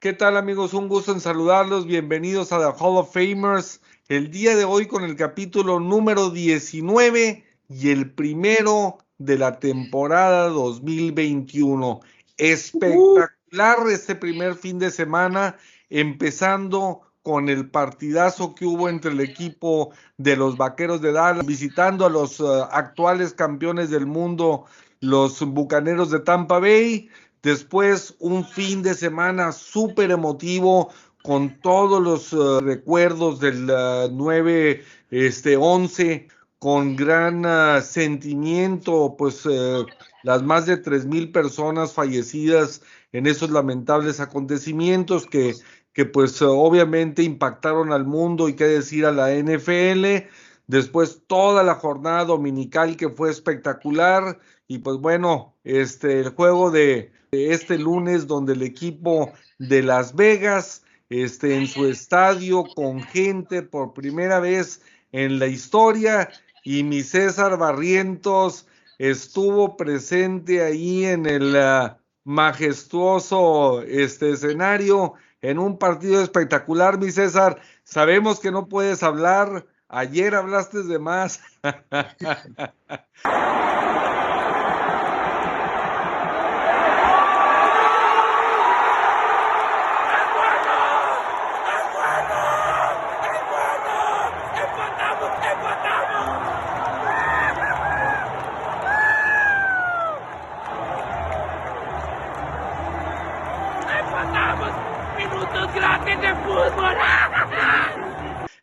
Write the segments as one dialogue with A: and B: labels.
A: ¿Qué tal amigos? Un gusto en saludarlos. Bienvenidos a The Hall of Famers. El día de hoy con el capítulo número 19 y el primero de la temporada 2021. Espectacular este primer fin de semana, empezando con el partidazo que hubo entre el equipo de los Vaqueros de Dallas, visitando a los uh, actuales campeones del mundo, los Bucaneros de Tampa Bay. Después un fin de semana súper emotivo con todos los uh, recuerdos del uh, 9, este 11, con gran uh, sentimiento, pues eh, las más de tres mil personas fallecidas en esos lamentables acontecimientos que, que pues obviamente impactaron al mundo y qué decir a la NFL. Después toda la jornada dominical que fue espectacular y pues bueno, este el juego de este lunes donde el equipo de Las Vegas este, en su estadio con gente por primera vez en la historia y mi César Barrientos estuvo presente ahí en el uh, majestuoso este escenario en un partido espectacular, mi César. Sabemos que no puedes hablar, ayer hablaste de más.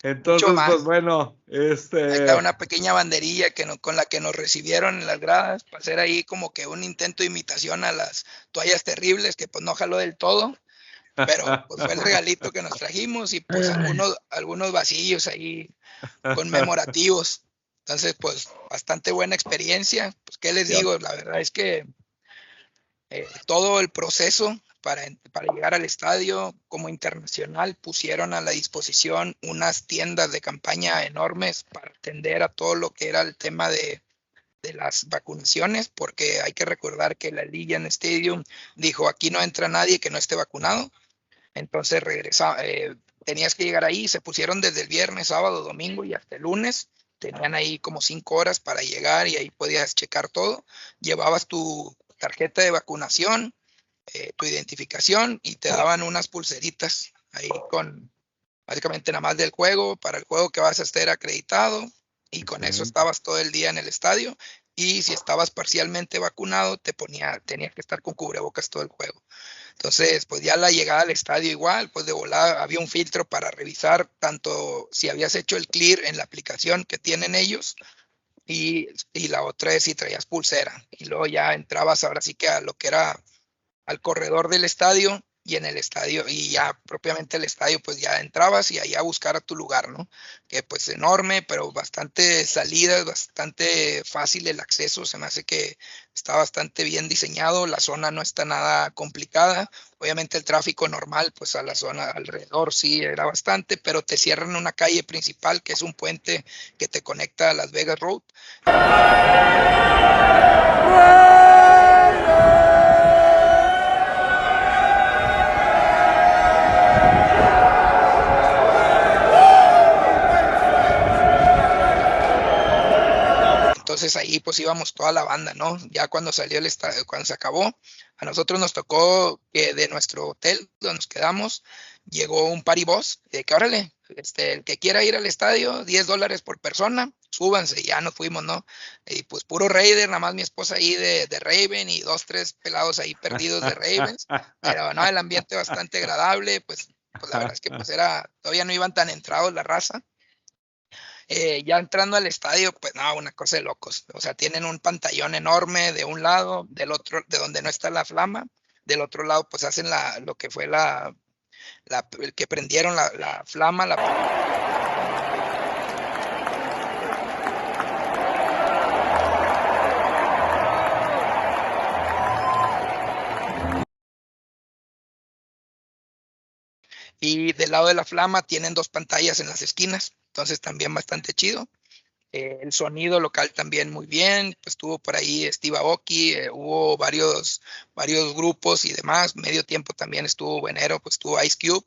A: Entonces, pues bueno, este.
B: una pequeña banderilla que no, con la que nos recibieron en las gradas, para hacer ahí como que un intento de imitación a las toallas terribles, que pues no jaló del todo, pero pues fue el regalito que nos trajimos y pues algunos, algunos vasillos ahí conmemorativos. Entonces, pues bastante buena experiencia. Pues, ¿qué les digo? La verdad es que eh, todo el proceso para, llegar al estadio como internacional pusieron a la disposición unas tiendas de campaña enormes para atender a todo lo que era el tema de, las vacunaciones, porque hay que recordar que la Legion Stadium dijo aquí no entra nadie que no esté vacunado. Entonces regresa, eh, tenías que llegar ahí, se pusieron desde el viernes, sábado, domingo y hasta el lunes. Tenían ahí como cinco horas para llegar y ahí podías checar todo. Llevabas tu tarjeta de vacunación, eh, tu identificación y te daban unas pulseritas ahí con básicamente nada más del juego, para el juego que vas a estar acreditado y con eso estabas todo el día en el estadio y si estabas parcialmente vacunado te ponía, tenías que estar con cubrebocas todo el juego. Entonces, pues ya la llegada al estadio igual, pues de volada había un filtro para revisar tanto si habías hecho el clear en la aplicación que tienen ellos y, y la otra es si traías pulsera y luego ya entrabas ahora sí que a lo que era al corredor del estadio y en el estadio y ya propiamente el estadio pues ya entrabas y ahí a buscar a tu lugar, ¿no? Que pues enorme, pero bastante salidas, bastante fácil el acceso, se me hace que está bastante bien diseñado, la zona no está nada complicada, obviamente el tráfico normal pues a la zona alrededor sí era bastante, pero te cierran una calle principal que es un puente que te conecta a Las Vegas Road. Entonces ahí pues íbamos toda la banda, ¿no? Ya cuando salió el estadio, cuando se acabó, a nosotros nos tocó que de nuestro hotel donde nos quedamos, llegó un paribos de que órale, este, el que quiera ir al estadio, 10 dólares por persona, súbanse, ya nos fuimos, ¿no? Y pues puro Raider, nada más mi esposa ahí de, de Raven y dos, tres pelados ahí perdidos de Ravens, pero no, el ambiente bastante agradable, pues, pues la verdad es que pues era, todavía no iban tan entrados la raza, eh, ya entrando al estadio, pues no, una cosa de locos. O sea, tienen un pantallón enorme de un lado, del otro, de donde no está la flama. Del otro lado, pues hacen la, lo que fue la, la el que prendieron la, la flama, la y del lado de la flama tienen dos pantallas en las esquinas, entonces también bastante chido. Eh, el sonido local también muy bien, pues estuvo por ahí Steve Aoki, eh, hubo varios, varios grupos y demás, medio tiempo también estuvo Buenero, pues estuvo Ice Cube.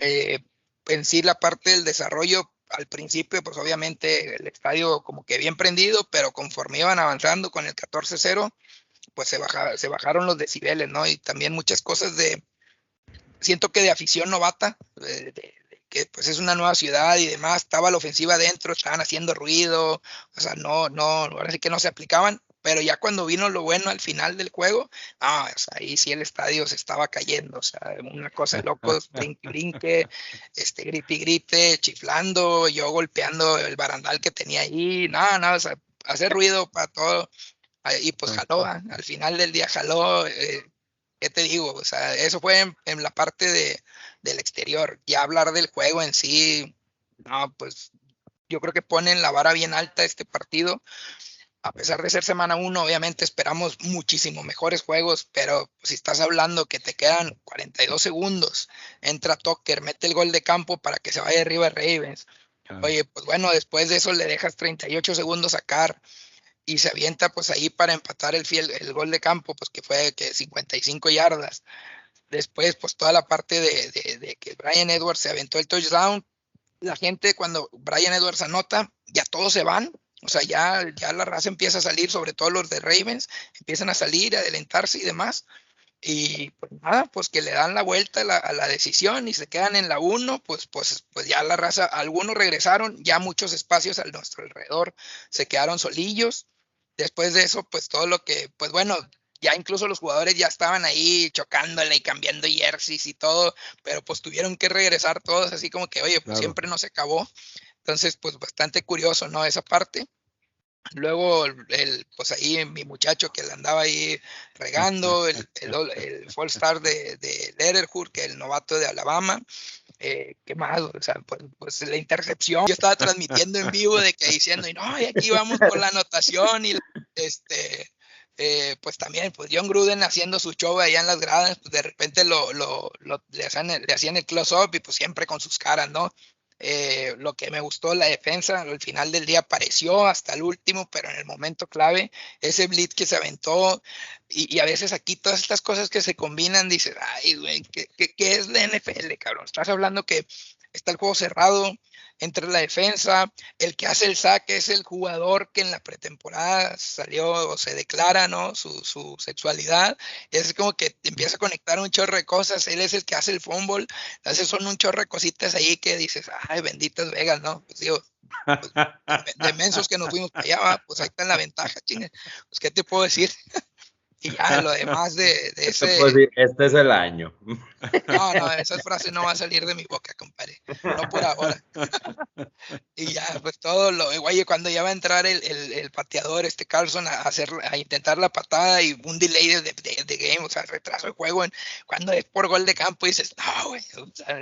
B: Eh, en sí la parte del desarrollo al principio, pues obviamente el estadio como que bien prendido, pero conforme iban avanzando con el 14-0, pues se, se bajaron los decibeles, ¿no? Y también muchas cosas de, siento que de afición novata, que pues es una nueva ciudad y demás, estaba la ofensiva adentro, estaban haciendo ruido, o sea, no, no, ahora sí que no se aplicaban, pero ya cuando vino lo bueno al final del juego, ah, ahí sí el estadio se estaba cayendo, o sea, una cosa de locos, brinque, brinque, este, grite, grite, chiflando, yo golpeando el barandal que tenía ahí, nada, nada, o sea, hacer ruido para todo, y pues jaló, ah, al final del día jaló, eh, ¿qué te digo? O sea, eso fue en, la parte de, del exterior, ya hablar del juego en sí, no, pues yo creo que ponen la vara bien alta este partido, a pesar de ser semana uno, obviamente esperamos muchísimo mejores juegos, pero si estás hablando que te quedan 42 segundos, entra Tucker, mete el gol de campo para que se vaya arriba Ravens. Oye, pues bueno, después de eso le dejas 38 segundos sacar y se avienta pues ahí para empatar el, fiel, el gol de campo, pues que fue que 55 yardas. Después, pues toda la parte de, de que Brian Edwards se aventó el touchdown. La gente cuando Brian Edwards anota, ya todos se van, o sea, ya, ya la raza empieza a salir, sobre todo los de Ravens, empiezan a salir, a adelantarse y demás. Y pues nada, pues que le dan la vuelta a la, decisión y se quedan en la 1, pues, pues, pues ya la raza, algunos regresaron, ya muchos espacios a nuestro alrededor se quedaron solillos. Después de eso, pues todo lo que, pues bueno, ya incluso los jugadores ya estaban ahí chocándole y cambiando jerseys y todo, pero pues tuvieron que regresar todos así como que, oye, pues siempre no se acabó. Entonces, pues bastante curioso, ¿no? Esa parte. Luego, el, pues ahí mi muchacho que le andaba ahí regando, el, el, el Fall Star de, de Letterhood, que es el novato de Alabama. Eh, ¿Qué más? O sea, pues, pues, la intercepción. Yo estaba transmitiendo en vivo de que diciendo, y no, y aquí vamos con la anotación y este. Eh, pues también, pues John Gruden haciendo su show allá en las gradas, pues de repente lo, lo, lo le, hacían el, le hacían el close-up y pues siempre con sus caras, ¿no? Eh, lo que me gustó la defensa, al final del día apareció hasta el último, pero en el momento clave, ese blitz que se aventó, y, a veces aquí todas estas cosas que se combinan, dices, ay, güey, ¿qué, qué es la NFL, cabrón? Estás hablando que está el juego cerrado, entre la defensa, el que hace el saque es el jugador que en la pretemporada salió o se declara, ¿no? Su, su sexualidad. Es como que empieza a conectar un chorro de cosas, él es el que hace el fútbol, entonces son un chorro de cositas ahí que dices, ay, benditas Vegas, ¿no? Pues digo, pues, de mensos que nos fuimos para allá, pues ahí está la ventaja, chingue. Pues, ¿qué te puedo decir? Y ya lo demás de, de ese.
C: este es el año.
B: No, no, esa frase no va a salir de mi boca, compadre. No por ahora. Y ya, pues todo lo. Oye, cuando ya va a entrar el, el, pateador, este Carlson, a, hacer, a intentar la patada y un delay de, de, game, o sea, retraso de juego, en, cuando es por gol de campo, dices, no, güey, o sea,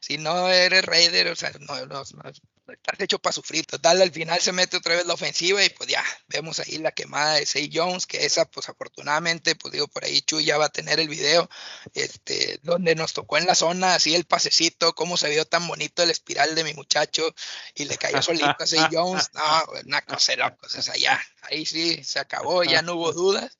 B: si no eres Raider, o sea, no, no, no estás hecho para sufrir. Total, al final se mete otra vez la ofensiva y pues ya, vemos ahí la quemada de Say Jones, que esa pues afortunadamente, pues digo, por ahí Chuy ya va a tener el video, este, donde nos tocó en la zona, así el pasecito, cómo se vio tan bonito el espiral de mi muchacho y le cayó solito a Say Jones. No, una cosa loca, o sea, ya, ahí sí, se acabó, ya no hubo dudas.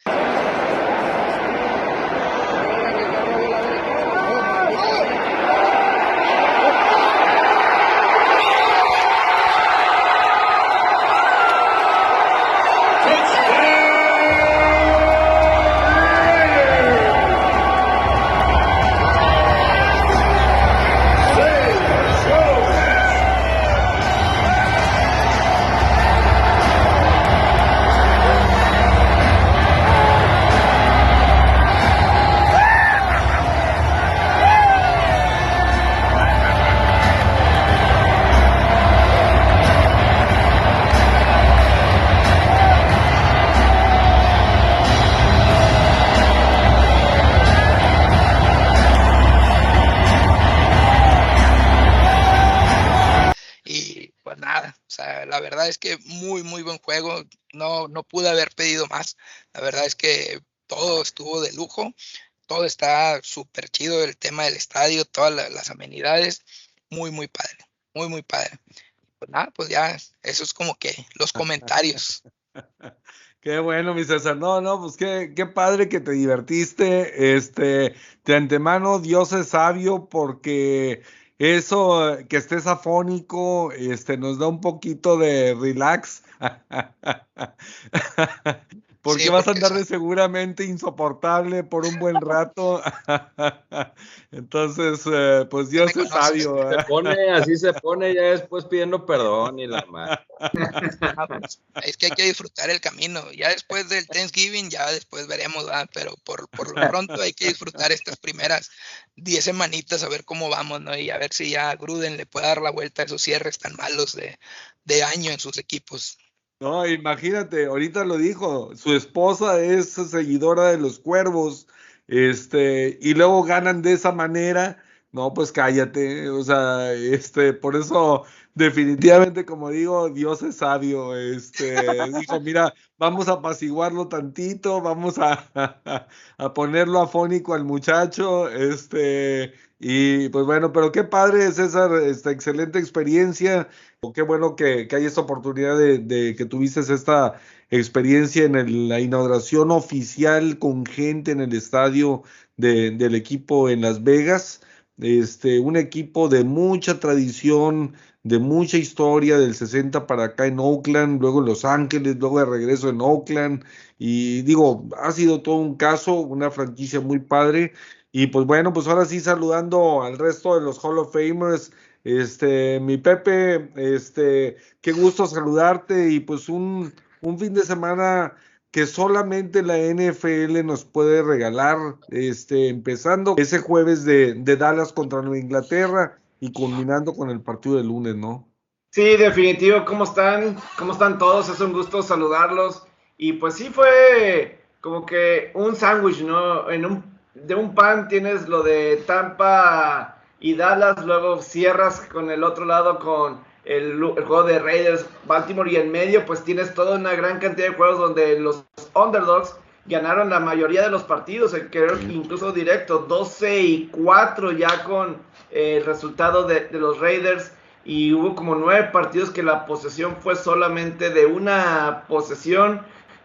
B: Es que muy, muy buen juego. No, no pude haber pedido más. La verdad es que todo estuvo de lujo. todo está súper chido, el tema del estadio, todas las amenidades, muy, muy padre, muy, muy padre. Pues nada, pues ya, eso es como que los comentarios.
A: Qué bueno, mi César. No, no, pues qué, qué padre que te divertiste. Este, de antemano, Dios es sabio porque eso que estés afónico, este, nos da un poquito de relax. porque vas a andar de seguramente insoportable por un buen rato. Entonces, eh, pues Dios es sabio.
C: Se pone, así se pone ya después pidiendo perdón y la madre.
B: Es que hay que disfrutar el camino. Ya después del Thanksgiving, ya después veremos, pero por, por lo pronto hay que disfrutar estas primeras 10 semanitas a ver cómo vamos, ¿no? Y a ver si ya Gruden le puede dar la vuelta a esos cierres tan malos de, de año en sus equipos.
A: No, imagínate, ahorita lo dijo, su esposa es seguidora de los cuervos, este, y luego ganan de esa manera, no, pues cállate, o sea, este, por eso definitivamente, como digo, Dios es sabio, este, dijo, mira, vamos a apaciguarlo tantito, vamos a, a ponerlo afónico al muchacho, este, y pues bueno, pero qué padre, César, esta excelente experiencia. Qué bueno que, hay esta oportunidad de, que tuviste esta experiencia en la inauguración oficial con gente en el estadio del equipo en Las Vegas. Este, un equipo de mucha tradición, de mucha historia del 60 para acá en Oakland, luego en Los Ángeles, luego de regreso en Oakland. Y digo, ha sido todo un caso, una franquicia muy padre. Y pues bueno, pues ahora sí saludando al resto de los Hall of Famers. Este, mi Pepe, este, qué gusto saludarte y pues un, un fin de semana que solamente la NFL nos puede regalar, este, empezando ese jueves de, de Dallas contra Inglaterra y culminando con el partido del lunes, ¿no?
D: Sí, definitivo. ¿Cómo están? ¿Cómo están todos? Es un gusto saludarlos. Y pues sí fue como que un sándwich, ¿no? En un de un pan tienes lo de Tampa y Dallas, luego cierras con el otro lado con el, juego de Raiders, Baltimore y en medio pues tienes toda una gran cantidad de juegos donde los underdogs ganaron la mayoría de los partidos, eh, creo incluso directo, 12 y 4 ya con el resultado de, de los Raiders y hubo como nueve partidos que la posesión fue solamente de una posesión.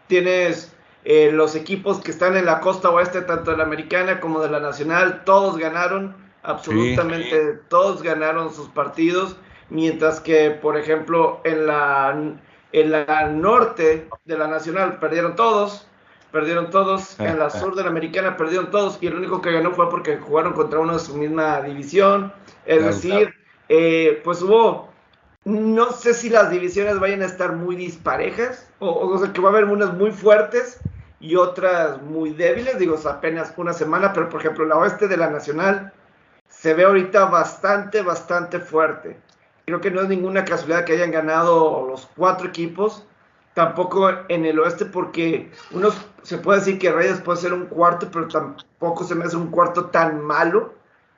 D: Tienes eh, los equipos que están en la costa oeste, tanto de la americana como de la nacional, todos ganaron, absolutamente todos ganaron sus partidos, mientras que, por ejemplo, en la, en la norte de la nacional perdieron todos, perdieron todos, en la sur de la americana perdieron todos, y el único que ganó fue porque jugaron contra uno de su misma división, es decir, eh, pues hubo no sé si las divisiones vayan a estar muy disparejas, o, o, sea, que va a haber unas muy fuertes y otras muy débiles, digo, apenas una semana, pero por ejemplo, la oeste de la Nacional se ve ahorita bastante, bastante fuerte. Creo que no es ninguna casualidad que hayan ganado los cuatro equipos, tampoco en el oeste, porque uno se puede decir que Reyes puede ser un cuarto, pero tampoco se me hace un cuarto tan malo,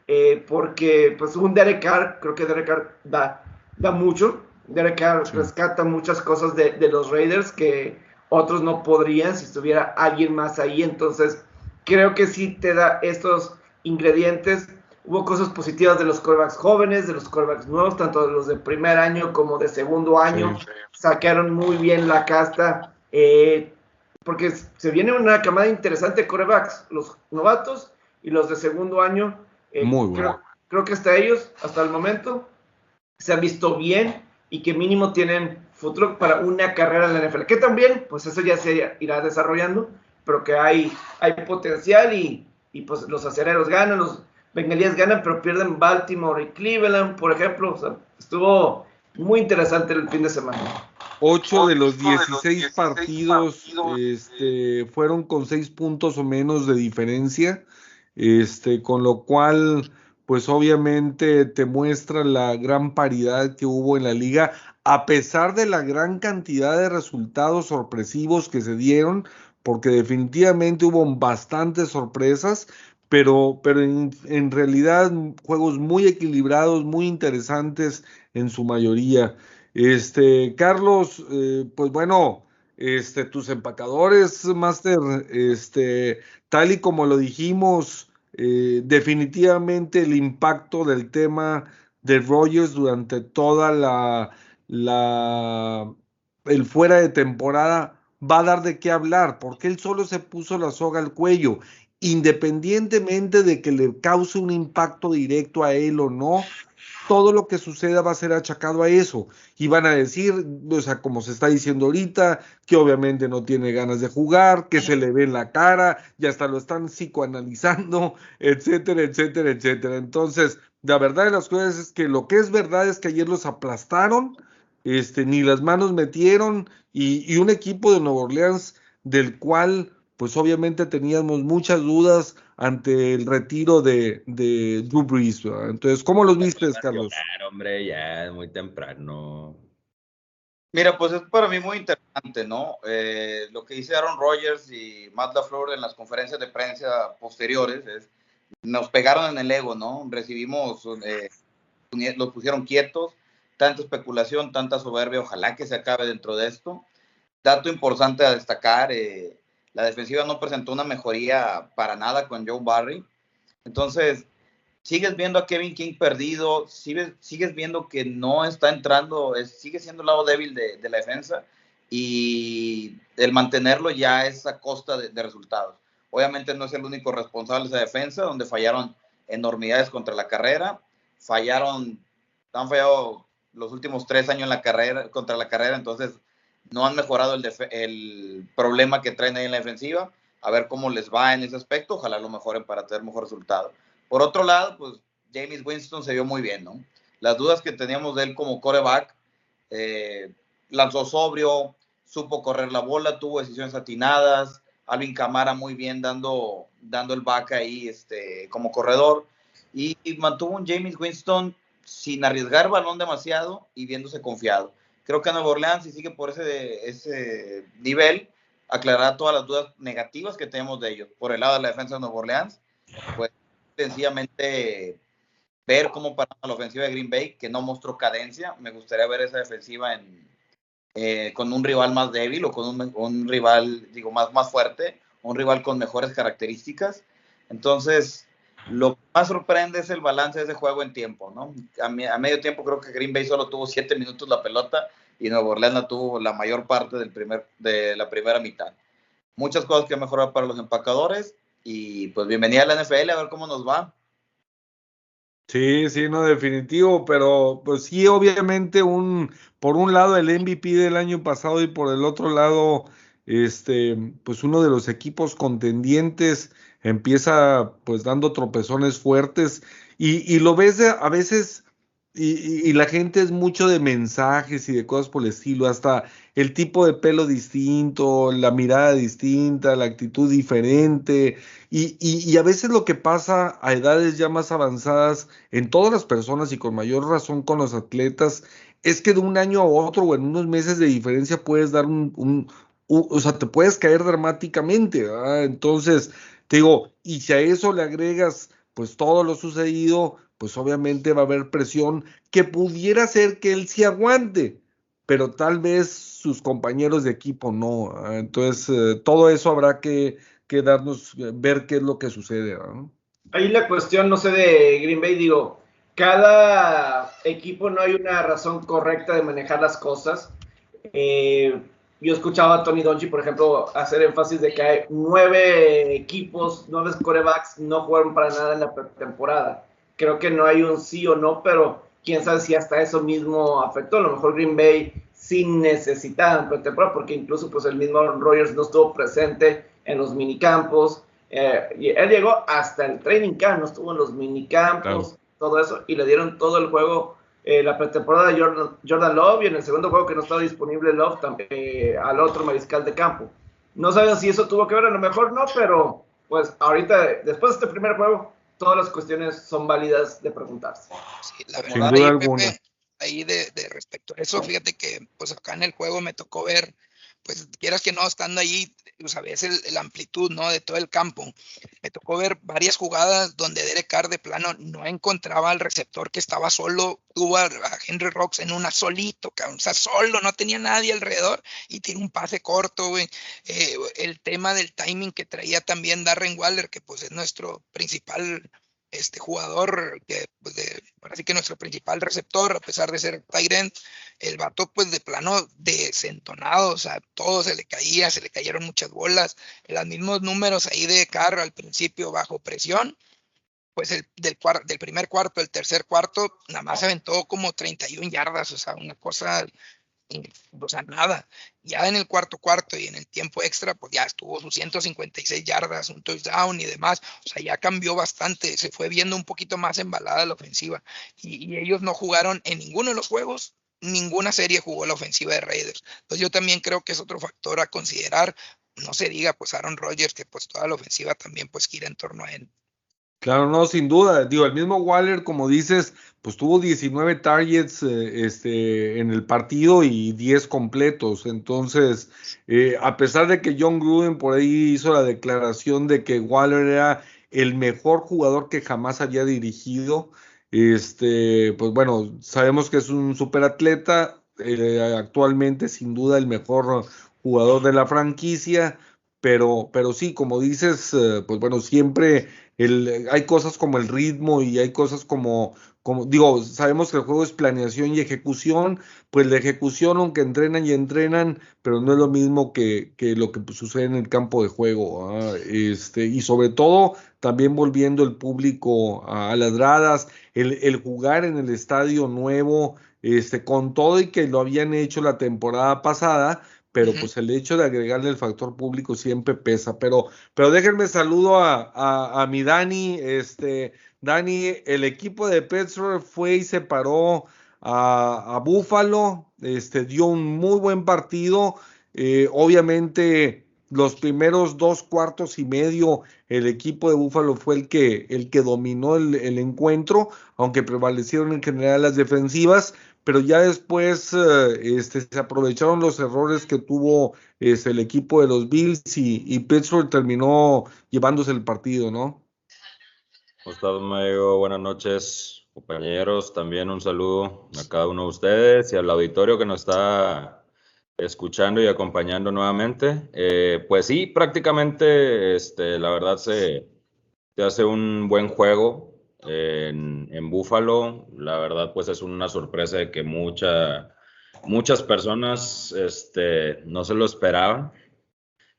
D: eh, porque pues un Derek Carr, creo que Derek Carr da, da mucho, Derek Carr rescata muchas cosas de, de los Raiders que otros no podrían si estuviera alguien más ahí. Entonces, creo que sí te da estos ingredientes. Hubo cosas positivas de los corebacks jóvenes, de los corebacks nuevos, tanto de los de primer año como de segundo año. Sacaron muy bien la casta. Eh, porque se viene una camada interesante de corebacks, los novatos y los de segundo año.
A: Eh, muy bueno.
D: creo que hasta ellos, hasta el momento, se han visto bien y que mínimo tienen futuro para una carrera en la NFL. Que también, pues eso ya se irá desarrollando, pero que hay, hay potencial y, y pues los acereros ganan, los bengalíes ganan, pero pierden Baltimore y Cleveland, por ejemplo. O sea, estuvo muy interesante el fin de semana.
A: Ocho de los 16 partidos este, fueron con seis puntos o menos de diferencia, este, con lo cual, pues obviamente te muestra la gran paridad que hubo en la liga, a pesar de la gran cantidad de resultados sorpresivos que se dieron, porque definitivamente hubo bastantes sorpresas, pero, pero en, realidad juegos muy equilibrados, muy interesantes en su mayoría. Este, Carlos, eh, pues bueno, este, tus empacadores, Master, este, tal y como lo dijimos, eh, definitivamente el impacto del tema de Rogers durante toda la, la, el fuera de temporada va a dar de qué hablar, porque él solo se puso la soga al cuello, independientemente de que le cause un impacto directo a él o no, todo lo que suceda va a ser achacado a eso. Y van a decir, o sea, como se está diciendo ahorita, que obviamente no tiene ganas de jugar, que se le ve en la cara, y hasta lo están psicoanalizando, etcétera, etcétera, etcétera. Entonces, la verdad de las cosas es que lo que es verdad es que ayer los aplastaron, este, ni las manos metieron, y, y un equipo de Nueva Orleans del cual pues obviamente teníamos muchas dudas ante el retiro de, de Drew Brees. Entonces, ¿cómo los viste, Carlos?
C: Claro, hombre, ya es muy temprano.
E: Mira, pues es para mí muy interesante, ¿no? Eh, lo que dice Aaron Rodgers y Matt LaFleur en las conferencias de prensa posteriores es, nos pegaron en el ego, ¿no? Recibimos, eh, los pusieron quietos, tanta especulación, tanta soberbia, ojalá que se acabe dentro de esto. Dato importante a destacar, eh, la defensiva no presentó una mejoría para nada con Joe Barry. Entonces, sigues viendo a Kevin King perdido, sigues, viendo que no está entrando, sigue siendo el lado débil de, la defensa y el mantenerlo ya es a costa de, resultados. Obviamente no es el único responsable de esa defensa, donde fallaron enormidades contra la carrera, fallaron, han fallado los últimos tres años en la carrera, contra la carrera, entonces no han mejorado el, problema que traen ahí en la defensiva. A ver cómo les va en ese aspecto. Ojalá lo mejoren para tener mejor resultado. Por otro lado, pues James Winston se vio muy bien, ¿no? Las dudas que teníamos de él como coreback, eh, lanzó sobrio, supo correr la bola, tuvo decisiones atinadas. Alvin Camara muy bien dando, dando el back ahí este, como corredor. Y, y mantuvo un James Winston sin arriesgar balón demasiado y viéndose confiado. Creo que Nueva Orleans, si sigue por ese, ese nivel, aclarará todas las dudas negativas que tenemos de ellos. Por el lado de la defensa de Nueva Orleans, pues sencillamente ver cómo para la ofensiva de Green Bay, que no mostró cadencia. Me gustaría ver esa defensiva en, eh, con un rival más débil o con un, un, rival, digo, más, más fuerte, un rival con mejores características. Entonces, lo que más sorprende es el balance de ese juego en tiempo, ¿no? A, medio tiempo creo que Green Bay solo tuvo siete minutos la pelota y Nueva Orleans tuvo la mayor parte del primer, de la primera mitad. Muchas cosas que mejorar para los empacadores y pues bienvenida a la NFL a ver cómo nos va.
A: Sí, sí, no, definitivo, pero pues sí, obviamente un, por un lado el MVP del año pasado y por el otro lado, este, pues uno de los equipos contendientes empieza pues dando tropezones fuertes y, lo ves a veces y, la gente es mucho de mensajes y de cosas por el estilo, hasta el tipo de pelo distinto, la mirada distinta, la actitud diferente y, y a veces lo que pasa a edades ya más avanzadas en todas las personas y con mayor razón con los atletas es que de un año a otro o en unos meses de diferencia puedes dar un, o sea, te puedes caer dramáticamente, Entonces, te digo, y si a eso le agregas pues todo lo sucedido, pues obviamente va a haber presión que pudiera ser que él sí aguante, pero tal vez sus compañeros de equipo no. Entonces, eh, todo eso habrá que, que, darnos, eh, ver qué es lo que sucede.
D: Ahí la cuestión, no sé, de Green Bay, digo, cada equipo no hay una razón correcta de manejar las cosas. Eh, yo escuchaba a Tony Donchi, por ejemplo, hacer énfasis de que hay nueve equipos, nueve corebacks no jugaron para nada en la temporada. Creo que no hay un sí o no, pero quién sabe si hasta eso mismo afectó. A lo mejor Green Bay sin necesidad en pretemporada, porque incluso pues el mismo Rogers no estuvo presente en los minicampos. Eh, y él llegó hasta el training camp, no estuvo en los minicampos, todo eso, y le dieron todo el juego eh, la pretemporada de Jordan, Love y en el segundo juego que no estaba disponible Love también, eh, al otro mariscal de campo. No saben si eso tuvo que ver, a lo mejor no, pero pues ahorita, después de este primer juego, todas las cuestiones son válidas de preguntarse.
B: Sí, la verdad, ahí, Pepe, ahí de, de, respecto a eso, fíjate que pues acá en el juego me tocó ver pues quieras que no, estando sabes pues, el, la amplitud, ¿no? De todo el campo. Me tocó ver varias jugadas donde Derek Carr de plano no encontraba al receptor que estaba solo, tuvo a, Henry Rocks en una solito, o sea, solo, no tenía nadie alrededor y tiene un pase corto, güey. Eh, el tema del timing que traía también Darren Waller, que pues es nuestro principal este jugador que, pues de, así que nuestro principal receptor, a pesar de ser Tyrant, el vato pues de plano desentonado, o sea, todo se le caía, se le cayeron muchas bolas, los mismos números ahí de carro al principio bajo presión, pues el, del, del primer cuarto, el tercer cuarto, nada más aventó como 31 yardas, o sea, una cosa o sea, nada. Ya en el cuarto cuarto y en el tiempo extra, pues ya estuvo sus 156 yardas, un touchdown y demás. O sea, ya cambió bastante, se fue viendo un poquito más embalada la ofensiva. Y, ellos no jugaron en ninguno de los juegos, ninguna serie jugó la ofensiva de Raiders. Entonces yo también creo que es otro factor a considerar. No se diga, pues Aaron Rodgers, que pues toda la ofensiva también pues gira en torno a él.
A: Claro, no, sin duda. Digo, el mismo Waller, como dices, pues tuvo 19 targets eh, este, en el partido y 10 completos. Entonces, eh, a pesar de que John Gruden por ahí hizo la declaración de que Waller era el mejor jugador que jamás había dirigido, este, pues bueno, sabemos que es un superatleta, eh, actualmente sin duda el mejor jugador de la franquicia, pero, pero sí, como dices, pues bueno, siempre hay cosas como el ritmo y hay cosas como, como, digo, sabemos que el juego es planeación y ejecución, pues la ejecución, aunque entrenan y entrenan, pero no es lo mismo que, que lo que sucede en el campo de juego. Este, y sobre todo, también volviendo el público a, las gradas, el, el, jugar en el estadio nuevo, este, con todo y que lo habían hecho la temporada pasada, pero pues el hecho de agregarle el factor público siempre pesa. Pero, pero déjenme saludo a, a, mi Dani. Este, Dani, el equipo de Pittsburgh fue y se paró a, a Buffalo, este, dio un muy buen partido. Eh, obviamente, los primeros dos cuartos y medio, el equipo de Buffalo fue el que, el que dominó el, el encuentro, aunque prevalecieron en general las defensivas pero ya después eh, este, se aprovecharon los errores que tuvo este, el equipo de los Bills y, y, Pittsburgh terminó llevándose el partido, ¿no?
C: ¿Cómo estás, Buenas noches, compañeros. También un saludo a cada uno de ustedes y al auditorio que nos está escuchando y acompañando nuevamente. Eh, pues sí, prácticamente, este, la verdad se, se hace un buen juego en, en Búfalo. La verdad, pues es una sorpresa de que mucha, muchas personas este, no se lo esperaban.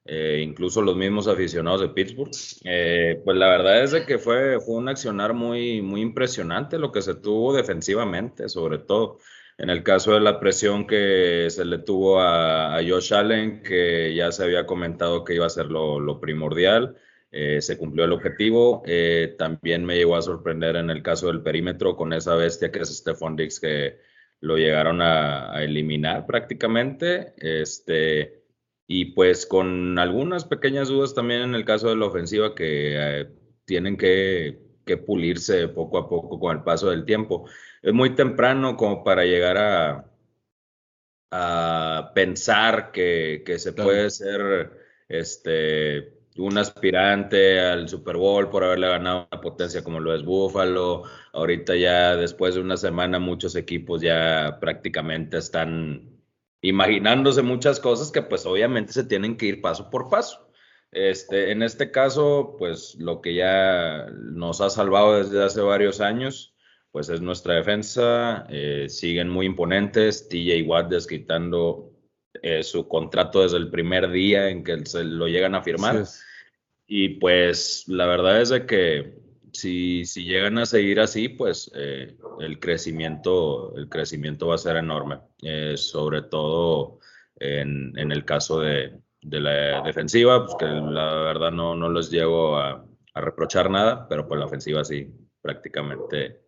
C: Eh, incluso los mismos aficionados de Pittsburgh. Eh, pues la verdad es de que fue, fue un accionar muy, muy impresionante lo que se tuvo defensivamente, sobre todo en el caso de la presión que se le tuvo a, a Josh Allen, que ya se había comentado que iba a ser lo, lo primordial. Eh, se cumplió el objetivo. Eh, también me llegó a sorprender en el caso del perímetro con esa bestia que es Stephon Dix que lo llegaron a, eliminar prácticamente. Este, y pues con algunas pequeñas dudas también en el caso de la ofensiva que eh, tienen que, pulirse poco a poco con el paso del tiempo. Es muy temprano como para llegar a, a pensar que, que se puede ser este un aspirante al Super Bowl por haberle ganado una potencia como lo es Buffalo. Ahorita ya después de una semana muchos equipos ya prácticamente están imaginándose muchas cosas que pues obviamente se tienen que ir paso por paso. Este, en este caso, pues lo que ya nos ha salvado desde hace varios años, pues es nuestra defensa. Eh, siguen muy imponentes. TJ Watt desquitando eh, su contrato desde el primer día en que se lo llegan a firmar. Y pues la verdad es de que si, si llegan a seguir así, pues eh, el, crecimiento, el crecimiento va a ser enorme, eh, sobre todo en, en, el caso de, de la defensiva, pues que la verdad no, no les llego a, a reprochar nada, pero pues la ofensiva sí, prácticamente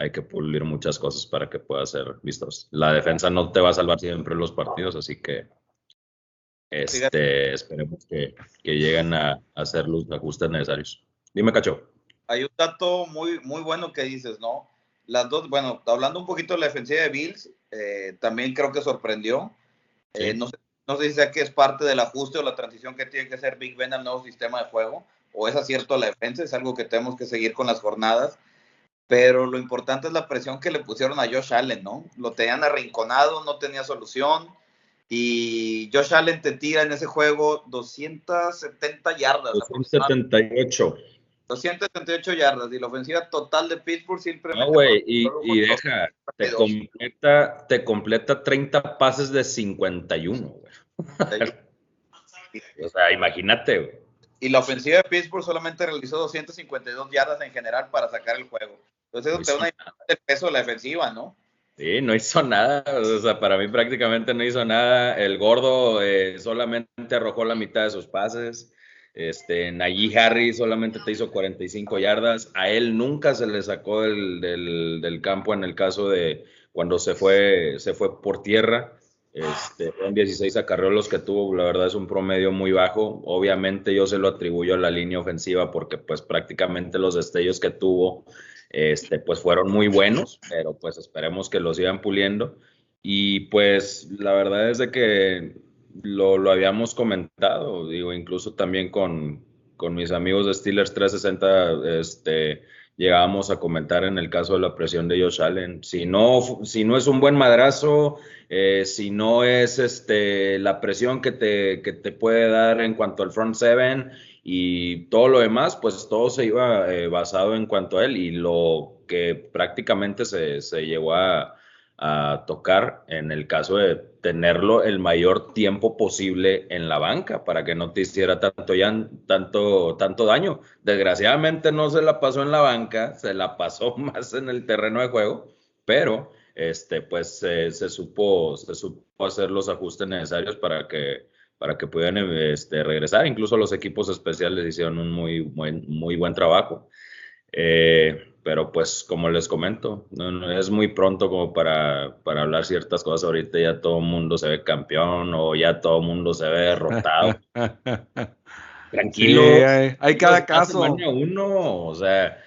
C: hay que pulir muchas cosas para que pueda ser vistos. La defensa no te va a salvar siempre los partidos, así que este, esperemos que, que lleguen a, hacer los ajustes necesarios. Dime, Cacho.
E: Hay un dato muy, muy bueno que dices, ¿no? Las dos, bueno, hablando un poquito de la defensiva de Bills, eh, también creo que sorprendió. Eh, no, sé, no sé si sea que es parte del ajuste o la transición que tiene que hacer Big Ben al nuevo sistema de juego, o es acierto a la defensa, es algo que tenemos que seguir con las jornadas. Pero lo importante es la presión que le pusieron a Josh Allen, ¿no? Lo tenían arrinconado, no tenía solución. Y Josh Allen te tira en ese juego 270 yardas.
C: 278.
E: 278 yardas y la ofensiva total de Pittsburgh siempre.
C: No, güey, y, y, deja, te completa, te completa 30 pases de 51, güey. o sea, imagínate, güey.
E: Y la ofensiva de Pittsburgh solamente realizó 252 yardas en general para sacar el juego. Entonces, eso te da una del peso de la defensiva, ¿no?
C: Sí, no hizo nada, o sea, para mí prácticamente no hizo nada. El gordo eh, solamente arrojó la mitad de sus pases. Este, Najee Harry solamente te hizo 45 yardas. A él nunca se le sacó del, del, campo en el caso de cuando se fue, se fue por tierra. Este, en 16 acarreos los que tuvo, la verdad es un promedio muy bajo. Obviamente yo se lo atribuyo a la línea ofensiva porque pues prácticamente los destellos que tuvo este, pues fueron muy buenos, pero pues esperemos que los sigan puliendo. Y pues la verdad es de que lo, lo habíamos comentado, digo, incluso también con, con mis amigos de Steelers 360, este, llegábamos a comentar en el caso de la presión de Josh Allen. Si no, si no es un buen madrazo, eh, si no es este, la presión que te, que te puede dar en cuanto al front seven y todo lo demás, pues todo se iba eh, basado en cuanto a él y lo que prácticamente se, se llegó a, a tocar en el caso de tenerlo el mayor tiempo posible en la banca para que no te hiciera tanto, ya, tanto, tanto daño. Desgraciadamente no se la pasó en la banca, se la pasó más en el terreno de juego, pero este, pues se, supo, se supo hacer los ajustes necesarios para que, para que pudieran este, regresar. Incluso los equipos especiales hicieron un muy buen, muy buen trabajo. Eh, pero pues como les comento, no, es muy pronto como para, para, hablar ciertas cosas. Ahorita ya todo el mundo se ve campeón o ya todo el mundo se ve derrotado. Tranquilo.
A: hay, cada caso.
C: Uno, o sea,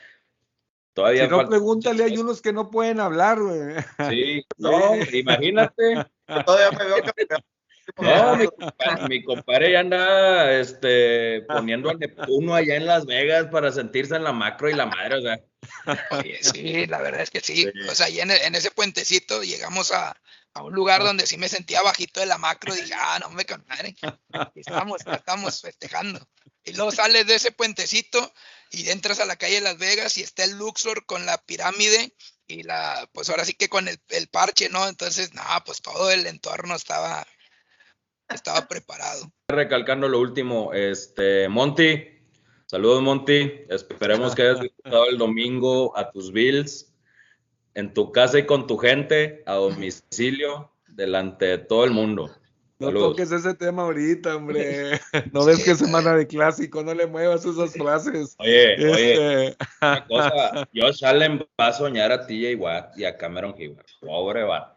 C: todavía.
A: Si no, pregúntale, hay unos que no pueden hablar, güey.
C: Sí, no, imagínate.
E: todavía me veo campeón.
C: No, mi compadre, ya anda este, poniendo a Neptuno allá en Las Vegas para sentirse en la macro y la madre, o sea.
B: sí, la verdad es que sí. O sea, y en, ese puentecito llegamos a, un lugar donde sí me sentía bajito de la macro y dije, ah, no me madre. Estamos, estamos festejando. Y luego sales de ese puentecito y entras a la calle de Las Vegas y está el Luxor con la pirámide y la, pues ahora sí que con el, el parche, ¿no? Entonces, no, pues todo el entorno estaba estaba preparado.
C: Recalcando lo último, este, Monty, saludos Monty, esperemos que hayas disfrutado el domingo a tus Bills, en tu casa y con tu gente, a domicilio, delante de todo el mundo.
A: No toques ese tema ahorita, hombre. No ves que es semana de clásico, no le muevas esas frases.
C: Oye, oye, este, una cosa, Josh Allen va a soñar a TJ Watt y a Cameron Hayward. Pobre vato.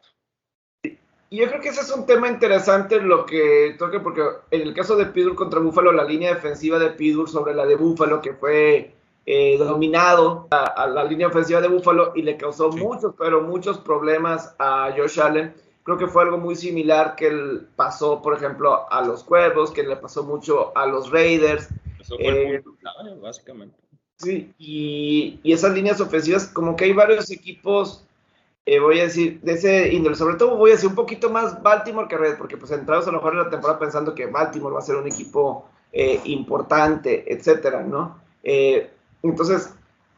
D: Y yo creo que ese es un tema interesante lo que toque, porque en el caso de Pittsburgh contra Buffalo, la línea defensiva de Pittsburgh sobre la de Buffalo, que fue eh, dominado a, la línea ofensiva de Buffalo y le causó muchos, pero muchos problemas a Josh Allen. Creo que fue algo muy similar que él pasó, por ejemplo, a los Cuervos, que le pasó mucho a los Raiders.
C: Eso fue eh, básicamente.
D: Sí, y, y esas líneas ofensivas, como que hay varios equipos eh, voy a decir, de ese índole, sobre todo voy a decir un poquito más Baltimore que Red, porque pues entramos a lo mejor en la temporada pensando que Baltimore va a ser un equipo eh, importante, etcétera, ¿no? Eh, entonces,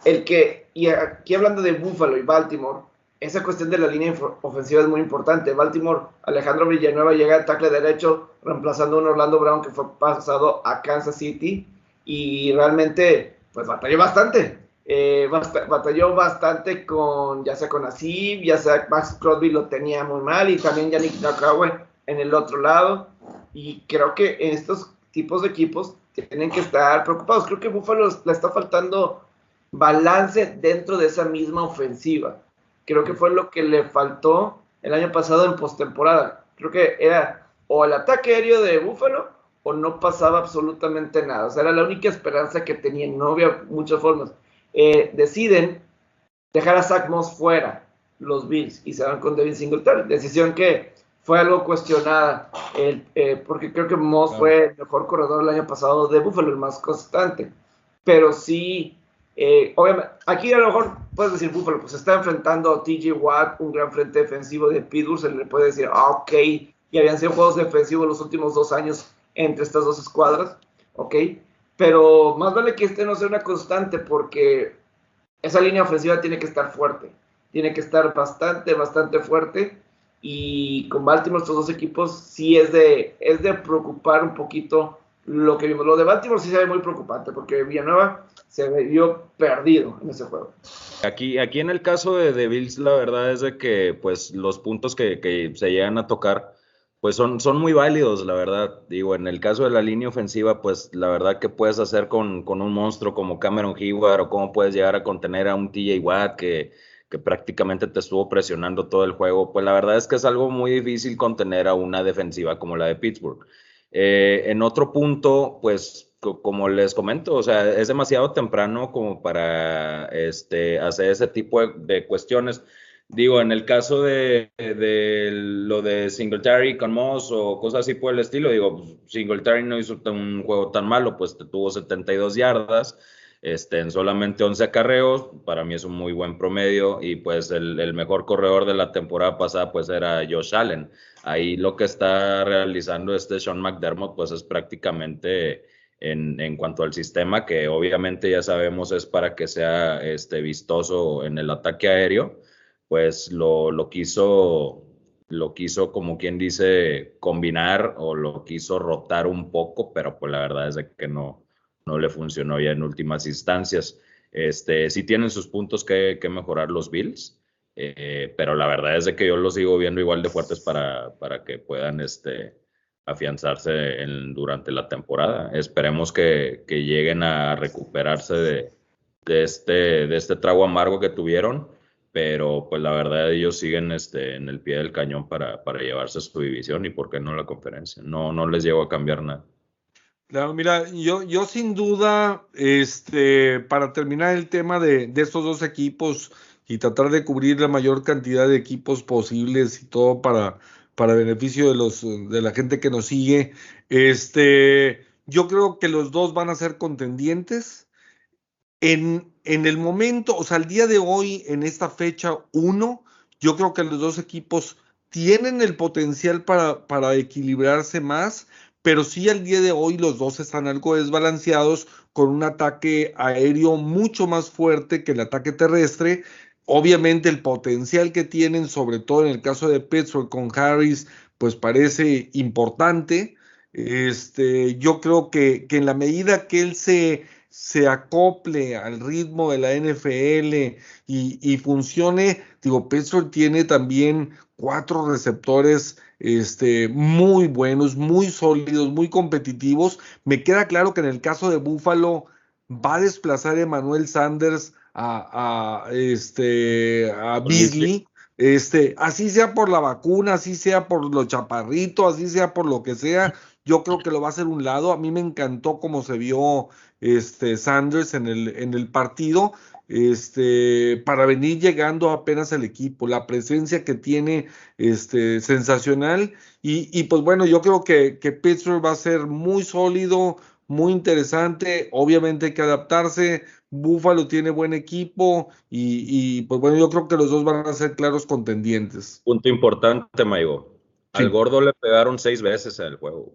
D: el que, y aquí hablando de Buffalo y Baltimore, esa cuestión de la línea ofensiva es muy importante. Baltimore, Alejandro Villanueva llega al tackle derecho, reemplazando a un Orlando Brown que fue pasado a Kansas City, y realmente, pues batalló bastante eh, batalló bastante con, ya sea con Asib, ya sea Max Crosby lo tenía muy mal y también Yannick Nakaway en el otro lado. Y creo que estos tipos de equipos tienen que estar preocupados. Creo que Buffalo le está faltando balance dentro de esa misma ofensiva. Creo que fue lo que le faltó el año pasado en postemporada. Creo que era o el ataque aéreo de Buffalo o no pasaba absolutamente nada. O sea, era la única esperanza que tenían. No había muchas formas. Eh, deciden dejar a Zach Moss fuera, los Bills, y se van con Devin Singletary. Decisión que fue algo cuestionada, eh, porque creo que Moss fue el mejor corredor el año pasado de Buffalo, el más constante. Pero sí, eh, obviamente, aquí a lo mejor puedes decir Buffalo, pues está enfrentando a TJ Watt, un gran frente defensivo de Pittsburgh, se le puede decir, ah, ok, y habían sido juegos defensivos los últimos dos años entre estas dos escuadras, ok, pero más vale que este no sea una constante porque esa línea ofensiva tiene que estar fuerte, tiene que estar bastante, bastante fuerte y con Baltimore estos dos equipos sí es de, es de preocupar un poquito lo que vimos. Lo de Baltimore sí se ve muy preocupante porque Villanueva se vio perdido en ese juego.
C: Aquí, aquí en el caso de, de Bills, la verdad es de que pues los puntos que, que se llegan a tocar pues son, son muy válidos, la verdad. Digo, en el caso de la línea ofensiva, pues la verdad que puedes hacer con, con un monstruo como Cameron Hayward o cómo puedes llegar a contener a un TJ Watt que, que prácticamente te estuvo presionando todo el juego, pues la verdad es que es algo muy difícil contener a una defensiva como la de Pittsburgh. Eh, en otro punto, pues como les comento, o sea, es demasiado temprano como para este, hacer ese tipo de cuestiones. Digo, en el caso de, lo de Singletary con Moss o cosas así por el estilo, digo, pues, Singletary no hizo un juego tan malo, pues tuvo 72 yardas este, en solamente 11 acarreos, para mí es un muy buen promedio y pues el, mejor corredor de la temporada pasada pues era Josh Allen. Ahí lo que está realizando este Sean McDermott pues es prácticamente en, cuanto al sistema, que obviamente ya sabemos es para que sea este, vistoso en el ataque aéreo pues lo, lo quiso lo quiso, como quien dice, combinar o lo quiso rotar un poco, pero pues la verdad es que no, no le funcionó ya en últimas instancias. Este, sí tienen sus puntos que, que mejorar los Bills, eh, pero la verdad es que yo los sigo viendo igual de fuertes para, para que puedan este, afianzarse durante la temporada. Esperemos que, que lleguen a recuperarse de, de, este, de este trago amargo que tuvieron pero pues la verdad ellos siguen este, en el pie del cañón para, para llevarse su división y por qué no la conferencia. No, no les llego a cambiar nada.
A: Claro, mira, yo, yo sin duda, este, para terminar el tema de, de, estos dos equipos y tratar de cubrir la mayor cantidad de equipos posibles y todo para, para beneficio de los de la gente que nos sigue, este, yo creo que los dos van a ser contendientes. En, en el momento, o sea, al día de hoy, en esta fecha 1, yo creo que los dos equipos tienen el potencial para, para equilibrarse más, pero sí al día de hoy los dos están algo desbalanceados con un ataque aéreo mucho más fuerte que el ataque terrestre. Obviamente el potencial que tienen, sobre todo en el caso de Pittsburgh con Harris, pues parece importante. Este, yo creo que, que en la medida que él se se acople al ritmo de la NFL y, funcione, digo, Pittsburgh tiene también cuatro receptores este, muy buenos, muy sólidos, muy competitivos. Me queda claro que en el caso de Buffalo va a desplazar a Emmanuel Sanders a, a, este, a Beasley. Este, así sea por la vacuna, así sea por los chaparritos, así sea por lo que sea, yo creo que lo va a hacer un lado. A mí me encantó cómo se vio este, Sanders en el, en el partido, este, para venir llegando apenas al equipo, la presencia que tiene, este, sensacional. Y, y pues bueno, yo creo que, que Pittsburgh va a ser muy sólido, muy interesante. Obviamente hay que adaptarse. Buffalo tiene buen equipo y, y, pues bueno, yo creo que los dos van a ser claros contendientes.
C: Punto importante, Maigo. Al gordo le pegaron seis veces en el juego.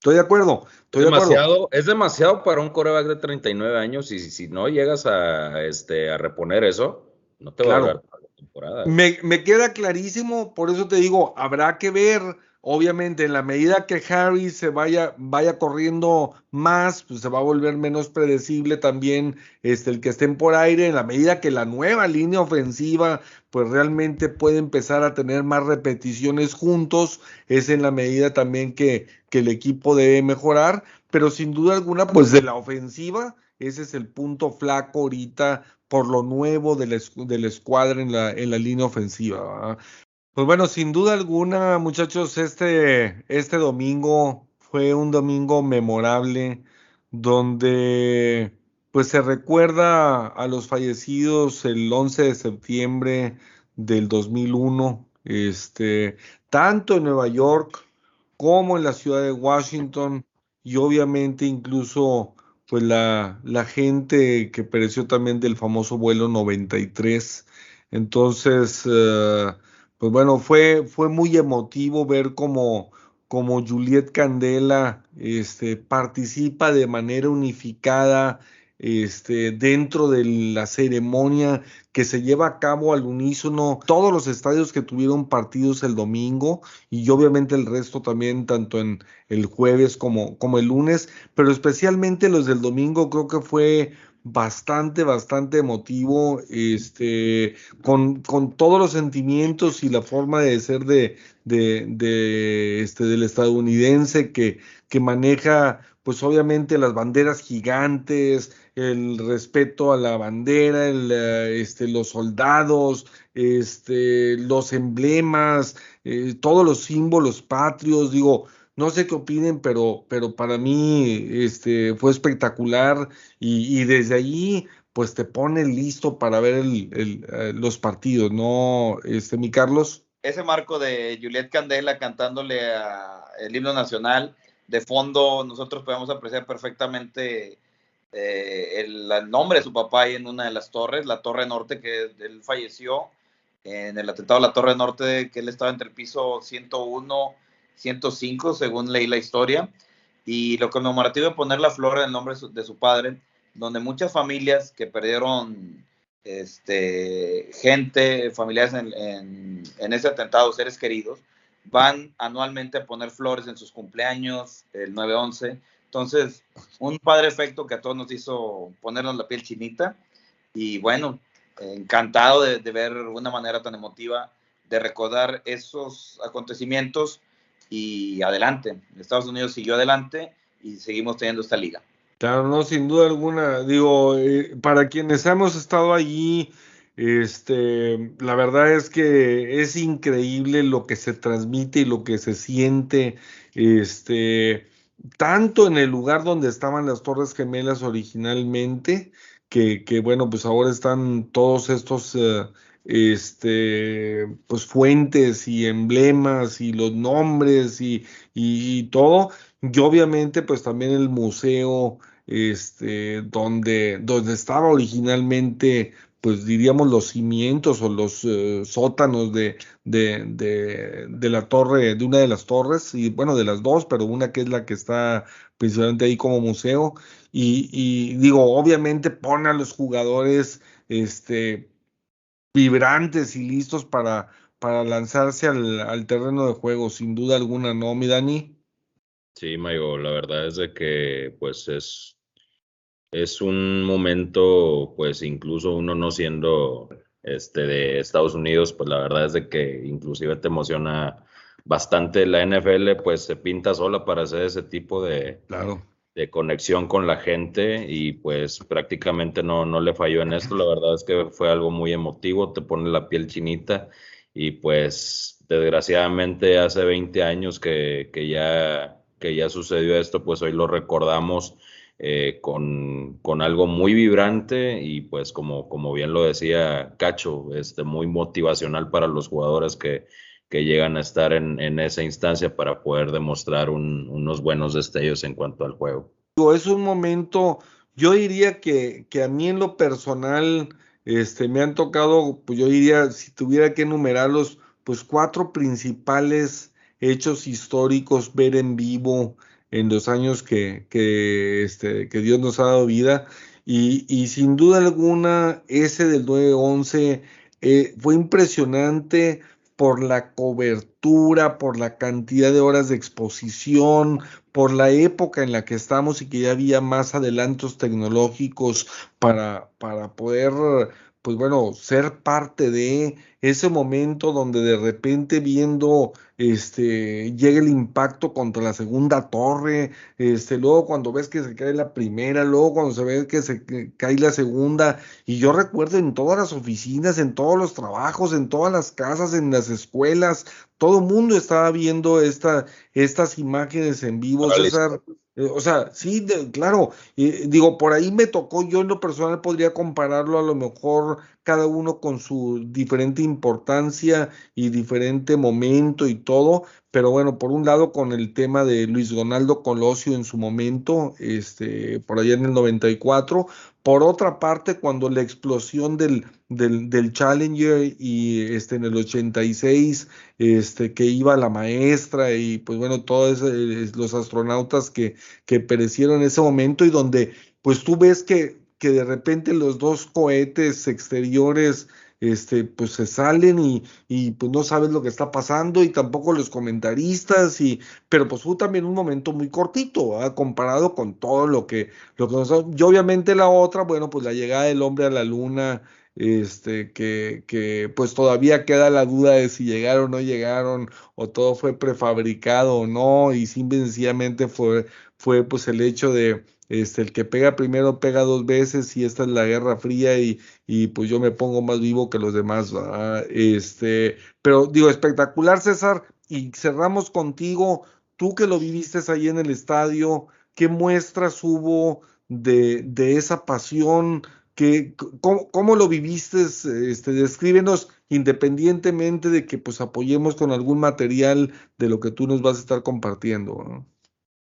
A: Estoy de acuerdo. Estoy
C: demasiado,
A: de acuerdo.
C: es demasiado para un coreback de 39 años y si, no llegas a, este, a reponer eso, no te va a dar la temporada.
A: Me, me queda clarísimo, por eso te digo, habrá que ver Obviamente, en la medida que Harry se vaya, vaya corriendo más, pues se va a volver menos predecible también este, el que estén por aire. En la medida que la nueva línea ofensiva, pues realmente puede empezar a tener más repeticiones juntos, es en la medida también que, que el equipo debe mejorar. Pero sin duda alguna, pues de la ofensiva, ese es el punto flaco ahorita por lo nuevo de la, escuadra en la, en la línea ofensiva. Pues bueno, sin duda alguna, muchachos, este, este domingo fue un domingo memorable donde pues se recuerda a los fallecidos el 11 de septiembre del 2001 este, tanto en Nueva York como en la ciudad de Washington y obviamente incluso pues la, la gente que pereció también del famoso vuelo 93. Entonces, eh, pues bueno, fue, fue muy emotivo ver cómo, como Juliet Candela este, participa de manera unificada este, dentro de la ceremonia que se lleva a cabo al unísono, todos los estadios que tuvieron partidos el domingo y obviamente el resto también, tanto en el jueves como, como el lunes, pero especialmente los del domingo creo que fue bastante, bastante emotivo, este, con, con, todos los sentimientos y la forma de ser de, de, este, del estadounidense que, que maneja, pues obviamente las banderas gigantes, el respeto a la bandera, el, eh, este, los soldados, este, los emblemas, eh, todos los símbolos patrios, digo, no sé qué opinen, pero, pero para mí este, fue espectacular y, desde ahí pues te pone listo para ver el, eh, los partidos, ¿no, este, mi Carlos?
E: Ese marco de Juliet Candela cantándole a el himno nacional, de fondo nosotros podemos apreciar perfectamente eh, el, nombre de su papá ahí en una de las torres, la Torre Norte, que él falleció en el atentado a la Torre Norte, que él estaba entre el piso 101 105, según leí la historia. Y lo conmemorativo de poner la flor en el nombre de su, padre, donde muchas familias que perdieron este, gente, familiares en, ese atentado, seres queridos, van anualmente a poner flores en sus cumpleaños, el 9-11. Entonces, un padre efecto que a todos nos hizo ponernos la piel chinita. Y bueno, encantado de, de ver una manera tan emotiva de recordar esos acontecimientos y adelante. Estados Unidos siguió adelante y seguimos teniendo esta liga.
A: Claro, no, sin duda alguna. Digo, eh, para quienes hemos estado allí, este, la verdad es que es increíble lo que se transmite y lo que se siente, este, tanto en el lugar donde estaban las Torres Gemelas originalmente, que, que bueno, pues ahora están todos estos eh, este, pues fuentes y emblemas y los nombres y, y, todo. Y obviamente, pues también el museo, este, donde, donde estaba originalmente, pues diríamos los cimientos o los eh, sótanos de, de, de, la torre, de una de las torres, y bueno, de las dos, pero una que es la que está principalmente ahí como museo. Y, y digo, obviamente pone a los jugadores, este, vibrantes y listos para, para lanzarse al, terreno de juego, sin duda alguna, ¿no, mi Dani?
C: Sí, Mayo, la verdad es de que pues es, es un momento, pues incluso uno no siendo este de Estados Unidos, pues la verdad es de que inclusive te emociona bastante la NFL, pues se pinta sola para hacer ese tipo de,
A: claro
C: de conexión con la gente y pues prácticamente no, no le falló en esto. La verdad es que fue algo muy emotivo, te pone la piel chinita y pues desgraciadamente hace 20 años que, que ya, que ya sucedió esto, pues hoy lo recordamos eh, con, con, algo muy vibrante y pues como, como bien lo decía Cacho, este, muy motivacional para los jugadores que, que llegan a estar en, en esa instancia para poder demostrar unos buenos destellos en cuanto al juego.
A: Es un momento, yo diría que, que a mí en lo personal, este, me han tocado, pues yo diría, si tuviera que enumerarlos, pues cuatro principales hechos históricos ver en vivo en los años que, que, este, que Dios nos ha dado vida. Y, y sin duda alguna, ese del 9-11 eh, fue impresionante por la cobertura, por la cantidad de horas de exposición, por la época en la que estamos y que ya había más adelantos tecnológicos para, para poder pues bueno, ser parte de ese momento donde de repente viendo este llega el impacto contra la segunda torre, este luego cuando ves que se cae la primera, luego cuando se ve que se cae la segunda y yo recuerdo en todas las oficinas, en todos los trabajos, en todas las casas, en las escuelas, todo el mundo estaba viendo esta, estas imágenes en vivo, César. Eh, o sea, sí, claro, digo, por ahí me tocó, yo en lo personal podría compararlo a lo mejor cada uno con su diferente importancia y diferente momento y todo, pero bueno, por un lado con el tema de Luis Donaldo Colosio en su momento, este, por allá en el 94, por otra parte, cuando la explosión del, del, Challenger y este, en el 86, este, que iba la maestra y pues bueno, todos los astronautas que, que perecieron en ese momento y donde pues tú ves que, que de repente los dos cohetes exteriores este, pues se salen y, y, pues no sabes lo que está pasando y tampoco los comentaristas y, pero pues fue también un momento muy cortito, comparado con todo lo que, lo que y obviamente la otra, bueno, pues la llegada del hombre a la luna, este, que, que pues todavía queda la duda de si llegaron o no llegaron, o todo fue prefabricado o no, y simplemente fue, fue pues el hecho de, este, el que pega primero pega dos veces y esta es la Guerra Fría y, y pues yo me pongo más vivo que los demás. Este, pero digo, espectacular César, y cerramos contigo, tú que lo viviste ahí en el estadio, ¿qué muestras hubo de, de esa pasión? Que, ¿cómo, lo viviste? Este, descríbenos independientemente de que pues apoyemos con algún material de lo que tú nos vas a estar compartiendo.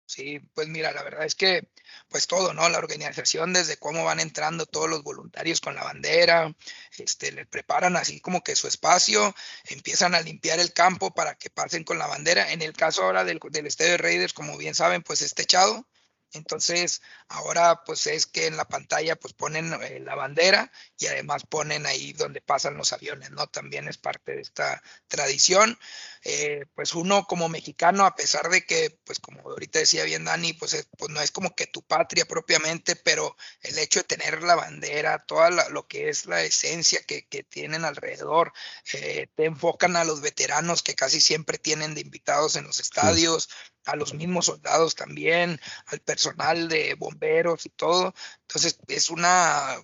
B: Sí, pues mira, la verdad es que pues todo, ¿no? La organización, desde cómo van entrando todos los voluntarios con la bandera, este, le preparan así como que su espacio, empiezan a limpiar el campo para que pasen con la bandera. En el caso ahora del, del Estadio de Raiders, como bien saben, pues es techado, entonces, ahora pues es que en la pantalla pues ponen eh, la bandera y además ponen ahí donde pasan los aviones, ¿no? También es parte de esta tradición. Eh, pues uno como mexicano, a pesar de que, pues como ahorita decía bien Dani, pues, pues no es como que tu patria propiamente, pero el hecho de tener la bandera, todo lo que es la esencia que, que tienen alrededor, eh, te enfocan a los veteranos que casi siempre tienen de invitados en los estadios, a los mismos soldados también, al personal de bomberos y todo. Entonces es una, a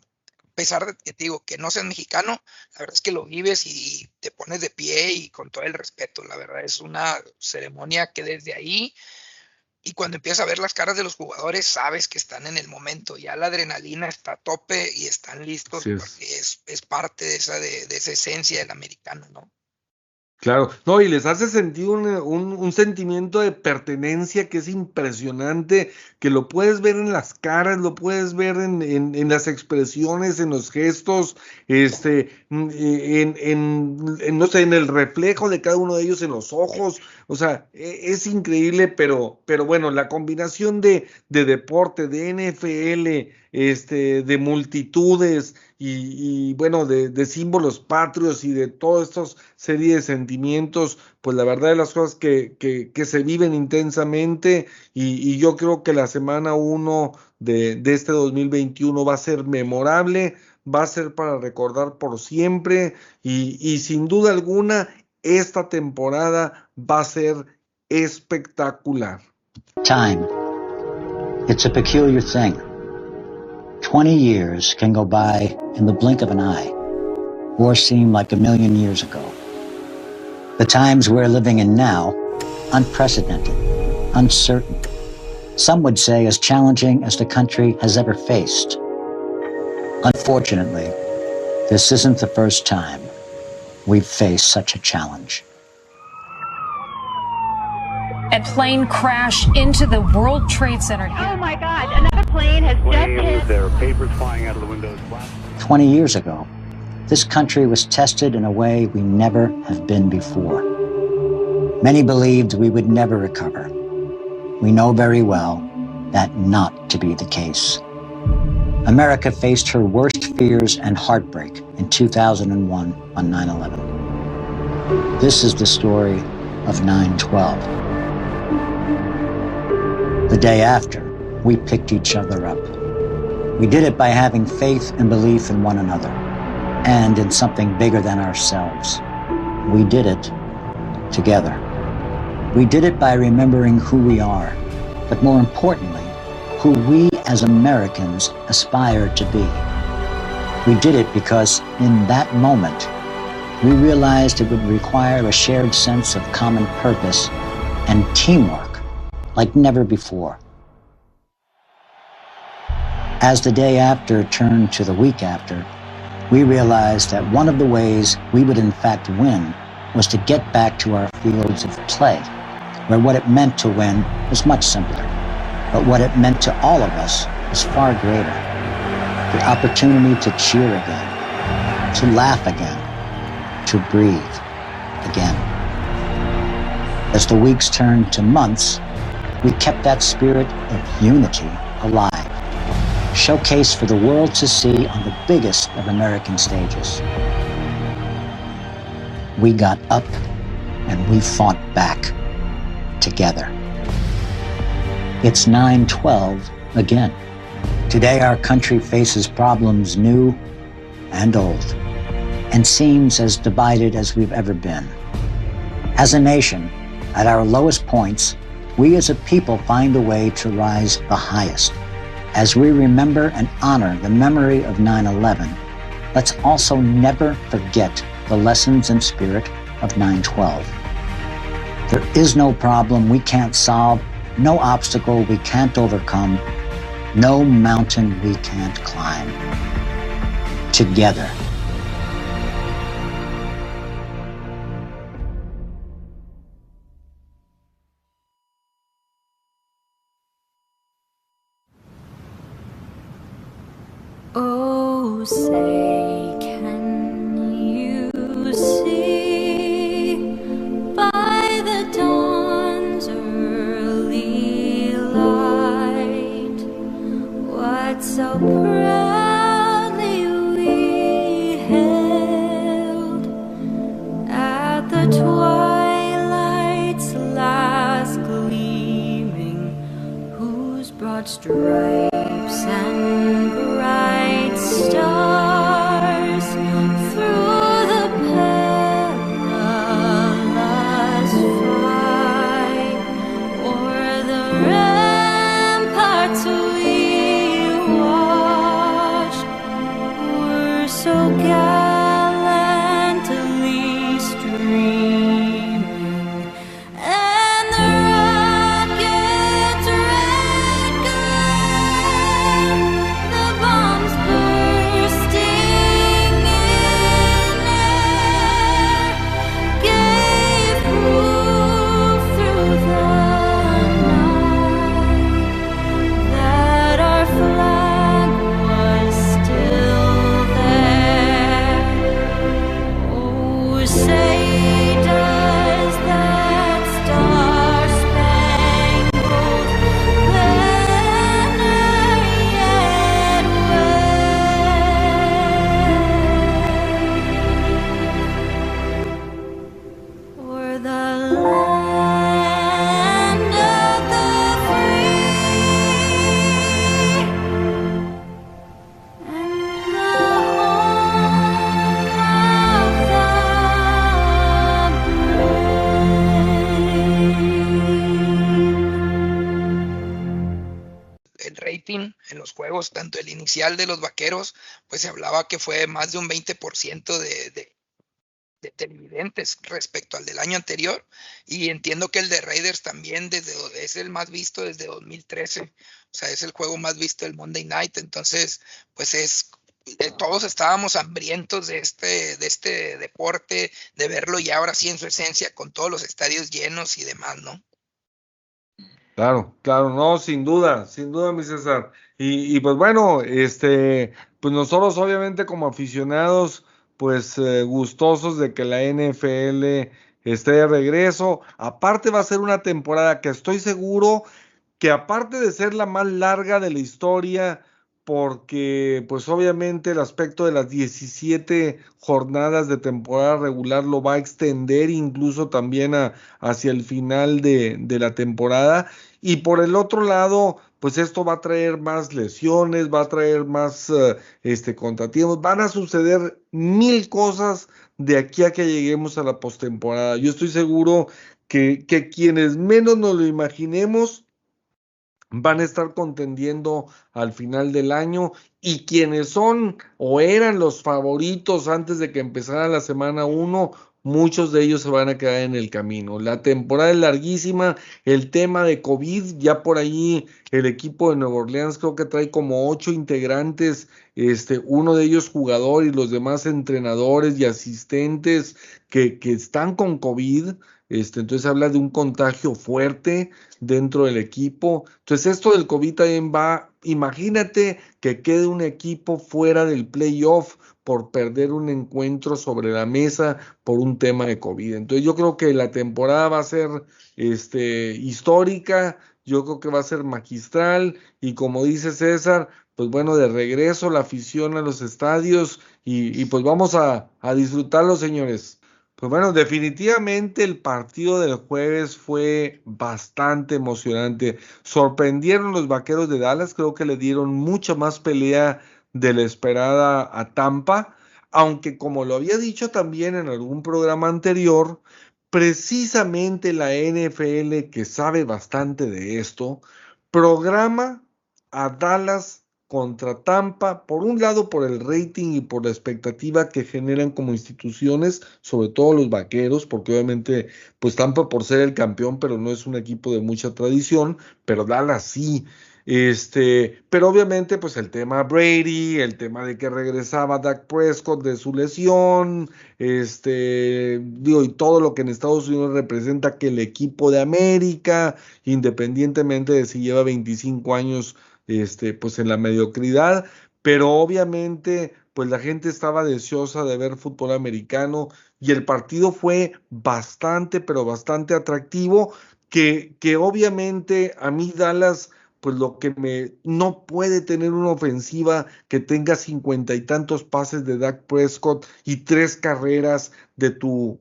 B: pesar de que te digo que no seas mexicano, la verdad es que lo vives y te pones de pie y con todo el respeto. La verdad es una ceremonia que desde ahí y cuando empiezas a ver las caras de los jugadores, sabes que están en el momento. Ya la adrenalina está a tope y están listos porque es, es, parte de esa, de, de esa esencia del americano, ¿no?
A: Claro, no, y les hace sentir un, un, sentimiento de pertenencia que es impresionante, que lo puedes ver en las caras, lo puedes ver en, en, las expresiones, en los gestos, este, mm, en, en, no sé, en el reflejo de cada uno de ellos en los ojos. O sea, e, es increíble, pero, pero bueno, la combinación de, de deporte, de NFL, este, de multitudes y, bueno, de, símbolos patrios y de todas estas serie de sentimientos, pues la verdad de las cosas que, que, se viven intensamente y, yo creo que la semana 1 de, de este 2021 va a ser memorable, va a ser para recordar por siempre y, y sin duda alguna esta temporada va a ser espectacular.
F: Time. It's a peculiar thing. 20 years can go by in the blink of an eye, or seem like a million years ago. The times we're living in now, unprecedented, uncertain, some would say as challenging as the country has ever faced. Unfortunately, this isn't the first time we've faced such a challenge.
G: A plane crash into the World Trade Center.
H: Oh my God, another plane has just hit.
F: There are papers flying out of the windows. 20 years ago, this country was tested in a way we never have been before. Many believed we would never recover. We know very well that not to be the case. America faced her worst fears and heartbreak in 2001 on 9 11. This is the story of 9 12. The day after, we picked each other up. We did it by having faith and belief in one another and in something bigger than ourselves. We did it together. We did it by remembering who we are, but more importantly, who we as Americans aspire to be. We did it because in that moment, we realized it would require a shared sense of common purpose and teamwork like never before. As the day after turned to the week after,
I: we realized that one of the ways we would in fact win was to get back to our fields of play, where what it meant to win was much simpler, but what it meant to all of us was far greater. The opportunity to cheer again, to laugh again, to breathe again. As the weeks turned to months, we kept that spirit of unity alive, showcased for the world to see on the biggest of American stages. We got up and we fought back together. It's 912 again. Today our country faces problems new and old and seems as divided as we've ever been. As a nation, at our lowest points, we as a people find a way to rise the highest. As we remember and honor the memory of 9 11, let's also never forget the lessons and spirit of 9 12. There is no problem we can't solve, no obstacle we can't overcome, no mountain we can't climb. Together.
B: De los vaqueros, pues se hablaba que fue más de un 20% de, de, de televidentes respecto al del año anterior. Y entiendo que el de Raiders también desde, es el más visto desde 2013. O sea, es el juego más visto del Monday Night. Entonces, pues es eh, todos estábamos hambrientos de este, de este deporte, de verlo ya ahora sí en su esencia, con todos los estadios llenos y demás, ¿no?
A: Claro, claro, no, sin duda, sin duda, mi César. Y, pues bueno, este, pues nosotros obviamente como aficionados, pues eh, gustosos de que la NFL esté de regreso. Aparte va a ser una temporada que estoy seguro que aparte de ser la más larga de la historia, porque pues obviamente el aspecto de las 17 jornadas de temporada regular lo va a extender incluso también a, hacia el final de, de la temporada. Y por el otro lado, pues esto va a traer más lesiones, va a traer más uh, este, contratiempos, van a suceder mil cosas de aquí a que lleguemos a la postemporada. Yo estoy seguro que, que quienes menos nos lo imaginemos van a estar contendiendo al final del año y quienes son o eran los favoritos antes de que empezara la semana 1, muchos de ellos se van a quedar en el camino. La temporada es larguísima, el tema de COVID, ya por ahí el equipo de Nueva Orleans creo que trae como ocho integrantes, este, uno de ellos jugador y los demás entrenadores y asistentes que, que están con COVID. Este, entonces habla de un contagio fuerte dentro del equipo. Entonces esto del COVID también va, imagínate que quede un equipo fuera del playoff por perder un encuentro sobre la mesa por un tema de COVID. Entonces yo creo que la temporada va a ser este, histórica, yo creo que va a ser magistral y como dice César, pues bueno, de regreso la afición a los estadios y, pues vamos a, a disfrutarlo, señores. Pues bueno, definitivamente el partido del jueves fue bastante emocionante. Sorprendieron los vaqueros de Dallas, creo que le dieron mucha más pelea de la esperada a Tampa, aunque como lo había dicho también en algún programa anterior, precisamente la NFL, que sabe bastante de esto, programa a Dallas contra Tampa, por un lado por el rating y por la expectativa que generan como instituciones, sobre todo los vaqueros, porque obviamente pues Tampa por ser el campeón, pero no es un equipo de mucha tradición, pero Dallas sí. Este, pero obviamente, pues el tema Brady, el tema de que regresaba Dak Prescott de su lesión, este, digo, y todo lo que en Estados Unidos representa que el equipo de América, independientemente de si lleva 25 años, este, pues en la mediocridad, pero obviamente, pues la gente estaba deseosa de ver fútbol americano y el partido fue bastante, pero bastante atractivo, que, que obviamente a mí Dallas pues lo que me no puede tener una ofensiva que tenga cincuenta y tantos pases de Dak Prescott y tres carreras de tu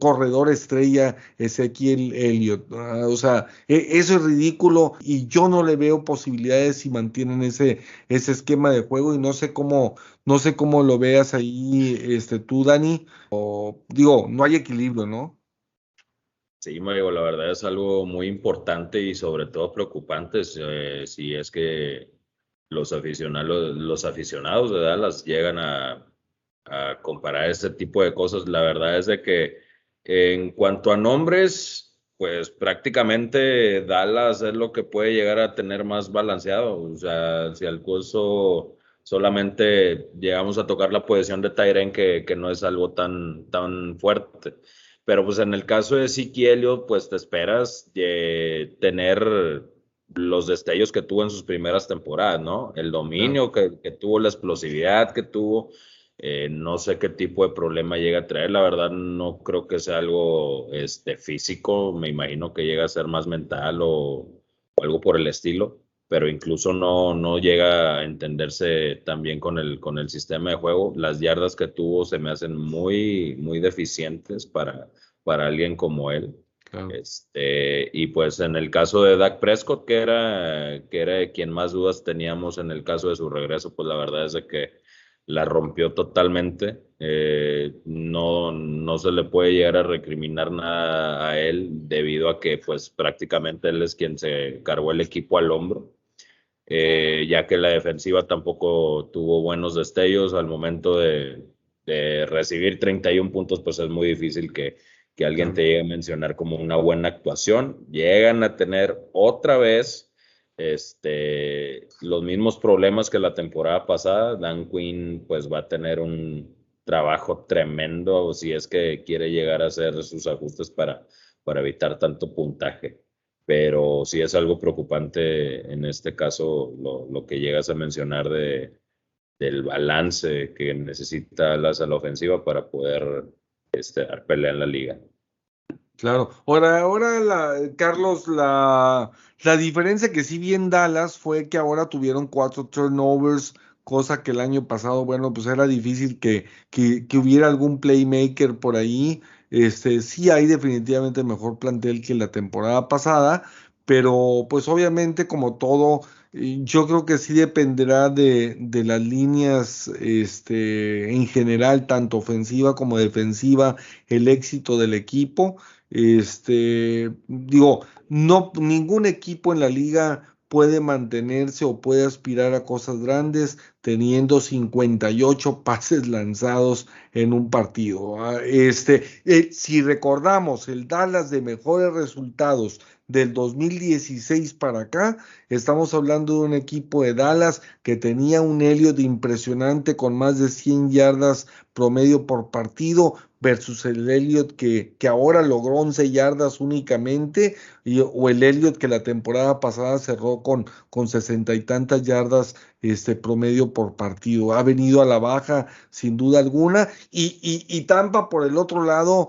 A: corredor estrella Ezequiel Elliott. O sea, e, eso es ridículo y yo no le veo posibilidades si mantienen ese, ese esquema de juego y no sé cómo, no sé cómo lo veas ahí este, tú, Dani. O digo, no hay equilibrio, ¿no?
C: Sí, Mario, la verdad es algo muy importante y sobre todo preocupante eh, si es que los aficionados, los aficionados de Dallas llegan a, a, comparar este tipo de cosas. La verdad es de que en cuanto a nombres, pues prácticamente Dallas es lo que puede llegar a tener más balanceado. O sea, si al curso solamente llegamos a tocar la posición de Tyren, que, que no es algo tan, tan fuerte. Pero pues en el caso de Siquielio, pues te esperas de tener los destellos que tuvo en sus primeras temporadas, ¿no? El dominio que, que, tuvo, la explosividad que tuvo. Eh, no sé qué tipo de problema llega a traer. La verdad, no creo que sea algo este, físico. Me imagino que llega a ser más mental o, o algo por el estilo pero incluso no, no llega a entenderse también con el, con el sistema de juego. Las yardas que tuvo se me hacen muy, muy deficientes para, para alguien como él. Claro. Este, y pues en el caso de Dak Prescott, que era, que era quien más dudas teníamos en el caso de su regreso, pues la verdad es de que la rompió totalmente. Eh, no, no se le puede llegar a recriminar nada a él debido a que pues prácticamente él es quien se cargó el equipo al hombro. Eh, ya que la defensiva tampoco tuvo buenos destellos al momento de, de, recibir 31 puntos, pues es muy difícil que, que alguien te llegue a mencionar como una buena actuación. Llegan a tener otra vez este, los mismos problemas que la temporada pasada. Dan Quinn pues va a tener un trabajo tremendo si es que quiere llegar a hacer sus ajustes para, para evitar tanto puntaje. Pero sí es algo preocupante en este caso lo, lo que llegas a mencionar de, del balance que necesita las a la ofensiva para poder este, dar en la liga.
A: Claro. Ahora, ahora la, Carlos, la, la diferencia que sí vi en Dallas fue que ahora tuvieron cuatro turnovers, cosa que el año pasado, bueno, pues era difícil que, que, que hubiera algún playmaker por ahí. Este, sí hay definitivamente mejor plantel que la temporada pasada, pero pues obviamente como todo, yo creo que sí dependerá de, de, las líneas este, en general, tanto ofensiva como defensiva, el éxito del equipo. Este, digo, no, ningún equipo en la liga puede mantenerse o puede aspirar a cosas grandes teniendo 58 pases lanzados en un partido. Ah, Este, eh, si recordamos el Dallas de mejores resultados del 2016 para acá, estamos hablando de un equipo de Dallas que tenía un Elliott impresionante con más de 100 yardas promedio por partido versus el Elliott que, que ahora logró 11 yardas únicamente y- o el Elliott que la temporada pasada cerró con, con 60 y tantas yardas este promedio por partido. Ha venido a la baja sin duda alguna y, y, y Tampa por el otro lado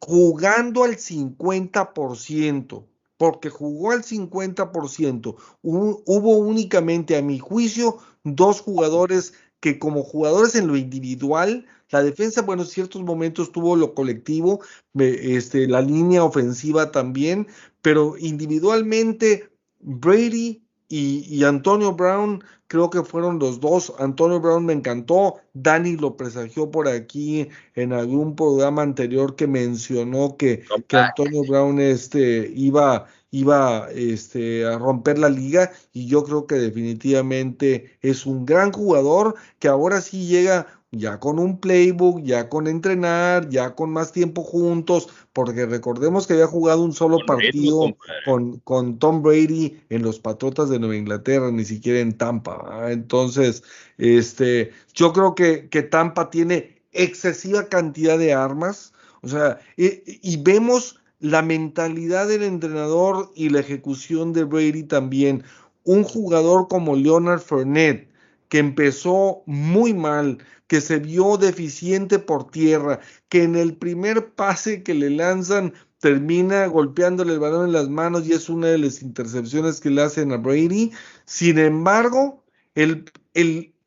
A: jugando al 50%, porque jugó al 50%. Hu- Hubo únicamente, a mi juicio, dos jugadores que como jugadores en lo individual, la defensa, bueno, en ciertos momentos tuvo lo colectivo, este, la línea ofensiva también, pero individualmente Brady y, y Antonio Brown creo que fueron los dos. Antonio Brown me encantó, Dani lo presagió por aquí en algún programa anterior que mencionó que, que Antonio Brown este, iba, iba este, a romper la liga y yo creo que definitivamente es un gran jugador que ahora sí llega ya con un playbook, ya con entrenar, ya con más tiempo juntos, porque recordemos que había jugado un solo
C: Con
A: partido con, con Tom Brady en los Patriotas de Nueva Inglaterra, ni siquiera en Tampa. ¿verdad? Entonces, este, yo creo que, que Tampa tiene excesiva cantidad de armas, o sea, y, y vemos la mentalidad del entrenador y la ejecución de Brady también. Un jugador como Leonard Fournette, que empezó muy mal, que se vio deficiente por tierra, que en el primer pase que le lanzan termina golpeándole el balón en las manos y es una de las intercepciones que le hacen a Brady. Sin embargo, el,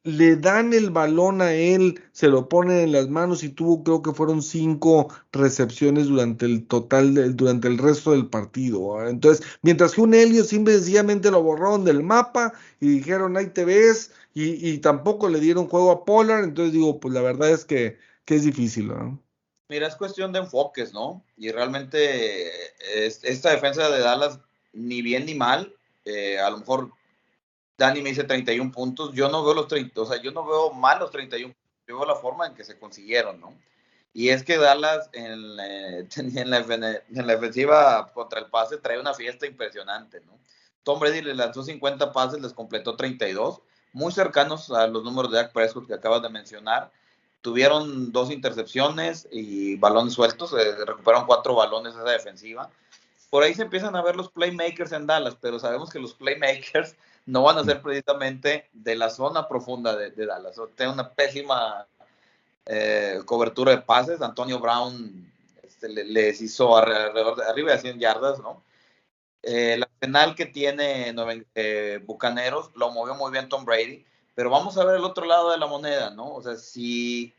A: le dan el balón a él, se lo ponen en las manos y tuvo, creo que fueron cinco recepciones durante el total, durante el resto del partido. Entonces, mientras que un Helio simple y sencillamente lo borraron del mapa y dijeron, ahí te ves, y, y tampoco le dieron juego a Pollard, entonces digo, pues la verdad es que, que es difícil, ¿no?
E: Mira, es cuestión de enfoques, ¿no? Y realmente es- esta defensa de Dallas, ni bien ni mal, eh, a lo mejor Dani me dice 31 puntos, yo no veo los 30, o sea, yo no veo mal los 31 puntos, yo veo la forma en que se consiguieron, ¿no? Y es que Dallas en, en, la, en la ofensiva contra el pase trae una fiesta impresionante, ¿no? Tom Brady le lanzó 50 pases, les completó 32, muy cercanos a los números de Dak Prescott que acabas de mencionar. Tuvieron dos intercepciones y balones sueltos, eh, recuperaron cuatro balones esa defensiva. Por ahí se empiezan a ver los playmakers en Dallas, pero sabemos que los playmakers no van a ser precisamente de la zona profunda de, Dallas. O Tiene una pésima eh, cobertura de pases. Antonio Brown este, le- les hizo alrededor de, arriba de 100 yardas, ¿no? Eh, el arsenal que tiene eh, Bucaneros lo movió muy bien Tom Brady, pero vamos a ver el otro lado de la moneda, ¿no? O sea, si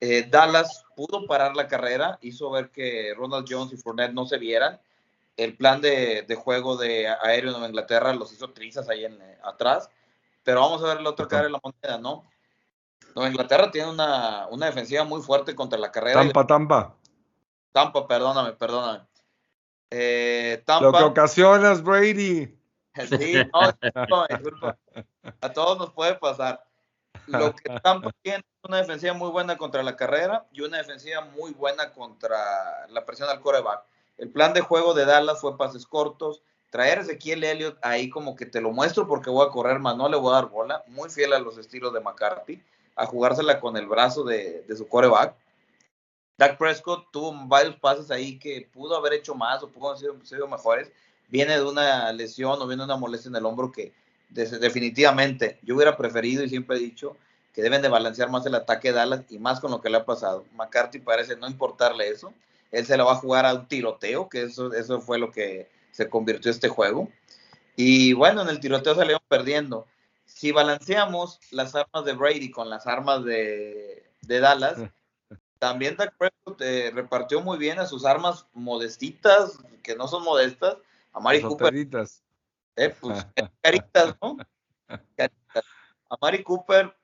E: eh, Dallas pudo parar la carrera, hizo ver que Ronald Jones y Fournette no se vieran, el plan de, de juego de aéreo de Nueva Inglaterra los hizo trizas ahí en, eh, atrás, pero vamos a ver la otra cara de la moneda, ¿no? Nueva Inglaterra tiene una, una defensiva muy fuerte contra la carrera. y-
A: Tampa, Tampa.
E: Tampa, perdóname, perdóname. Eh,
A: Lo que
E: Tampa,
A: ocasionas, Brady.
E: sí, no, disculpa, disculpa. A todos nos puede pasar. Lo que Tampa tiene es una defensiva muy buena contra la carrera y una defensiva muy buena contra la presión al coreback. El plan de juego de Dallas fue pases cortos, traer a Ezequiel Elliott ahí como que te lo muestro porque voy a correr más, no le voy a dar bola, muy fiel a los estilos de McCarthy, a jugársela con el brazo de, de su coreback. Dak Prescott tuvo varios pases ahí que pudo haber hecho más o pudo haber sido, mejores. Viene de una lesión o viene de una molestia en el hombro que definitivamente yo hubiera preferido y siempre he dicho que deben de balancear más el ataque de Dallas y más con lo que le ha pasado. McCarthy parece no importarle eso. Él se lo va a jugar a un tiroteo, que eso, eso fue lo que se convirtió este juego. Y bueno, en el tiroteo salieron perdiendo. Si balanceamos las armas de Brady con las armas de Dallas, también Dak Prescott eh, repartió muy bien a sus armas modestitas, que no son modestas, a Mari Cooper,
A: operitas.
E: eh, pues, caritas, ¿no? Caritas. A Mari Cooper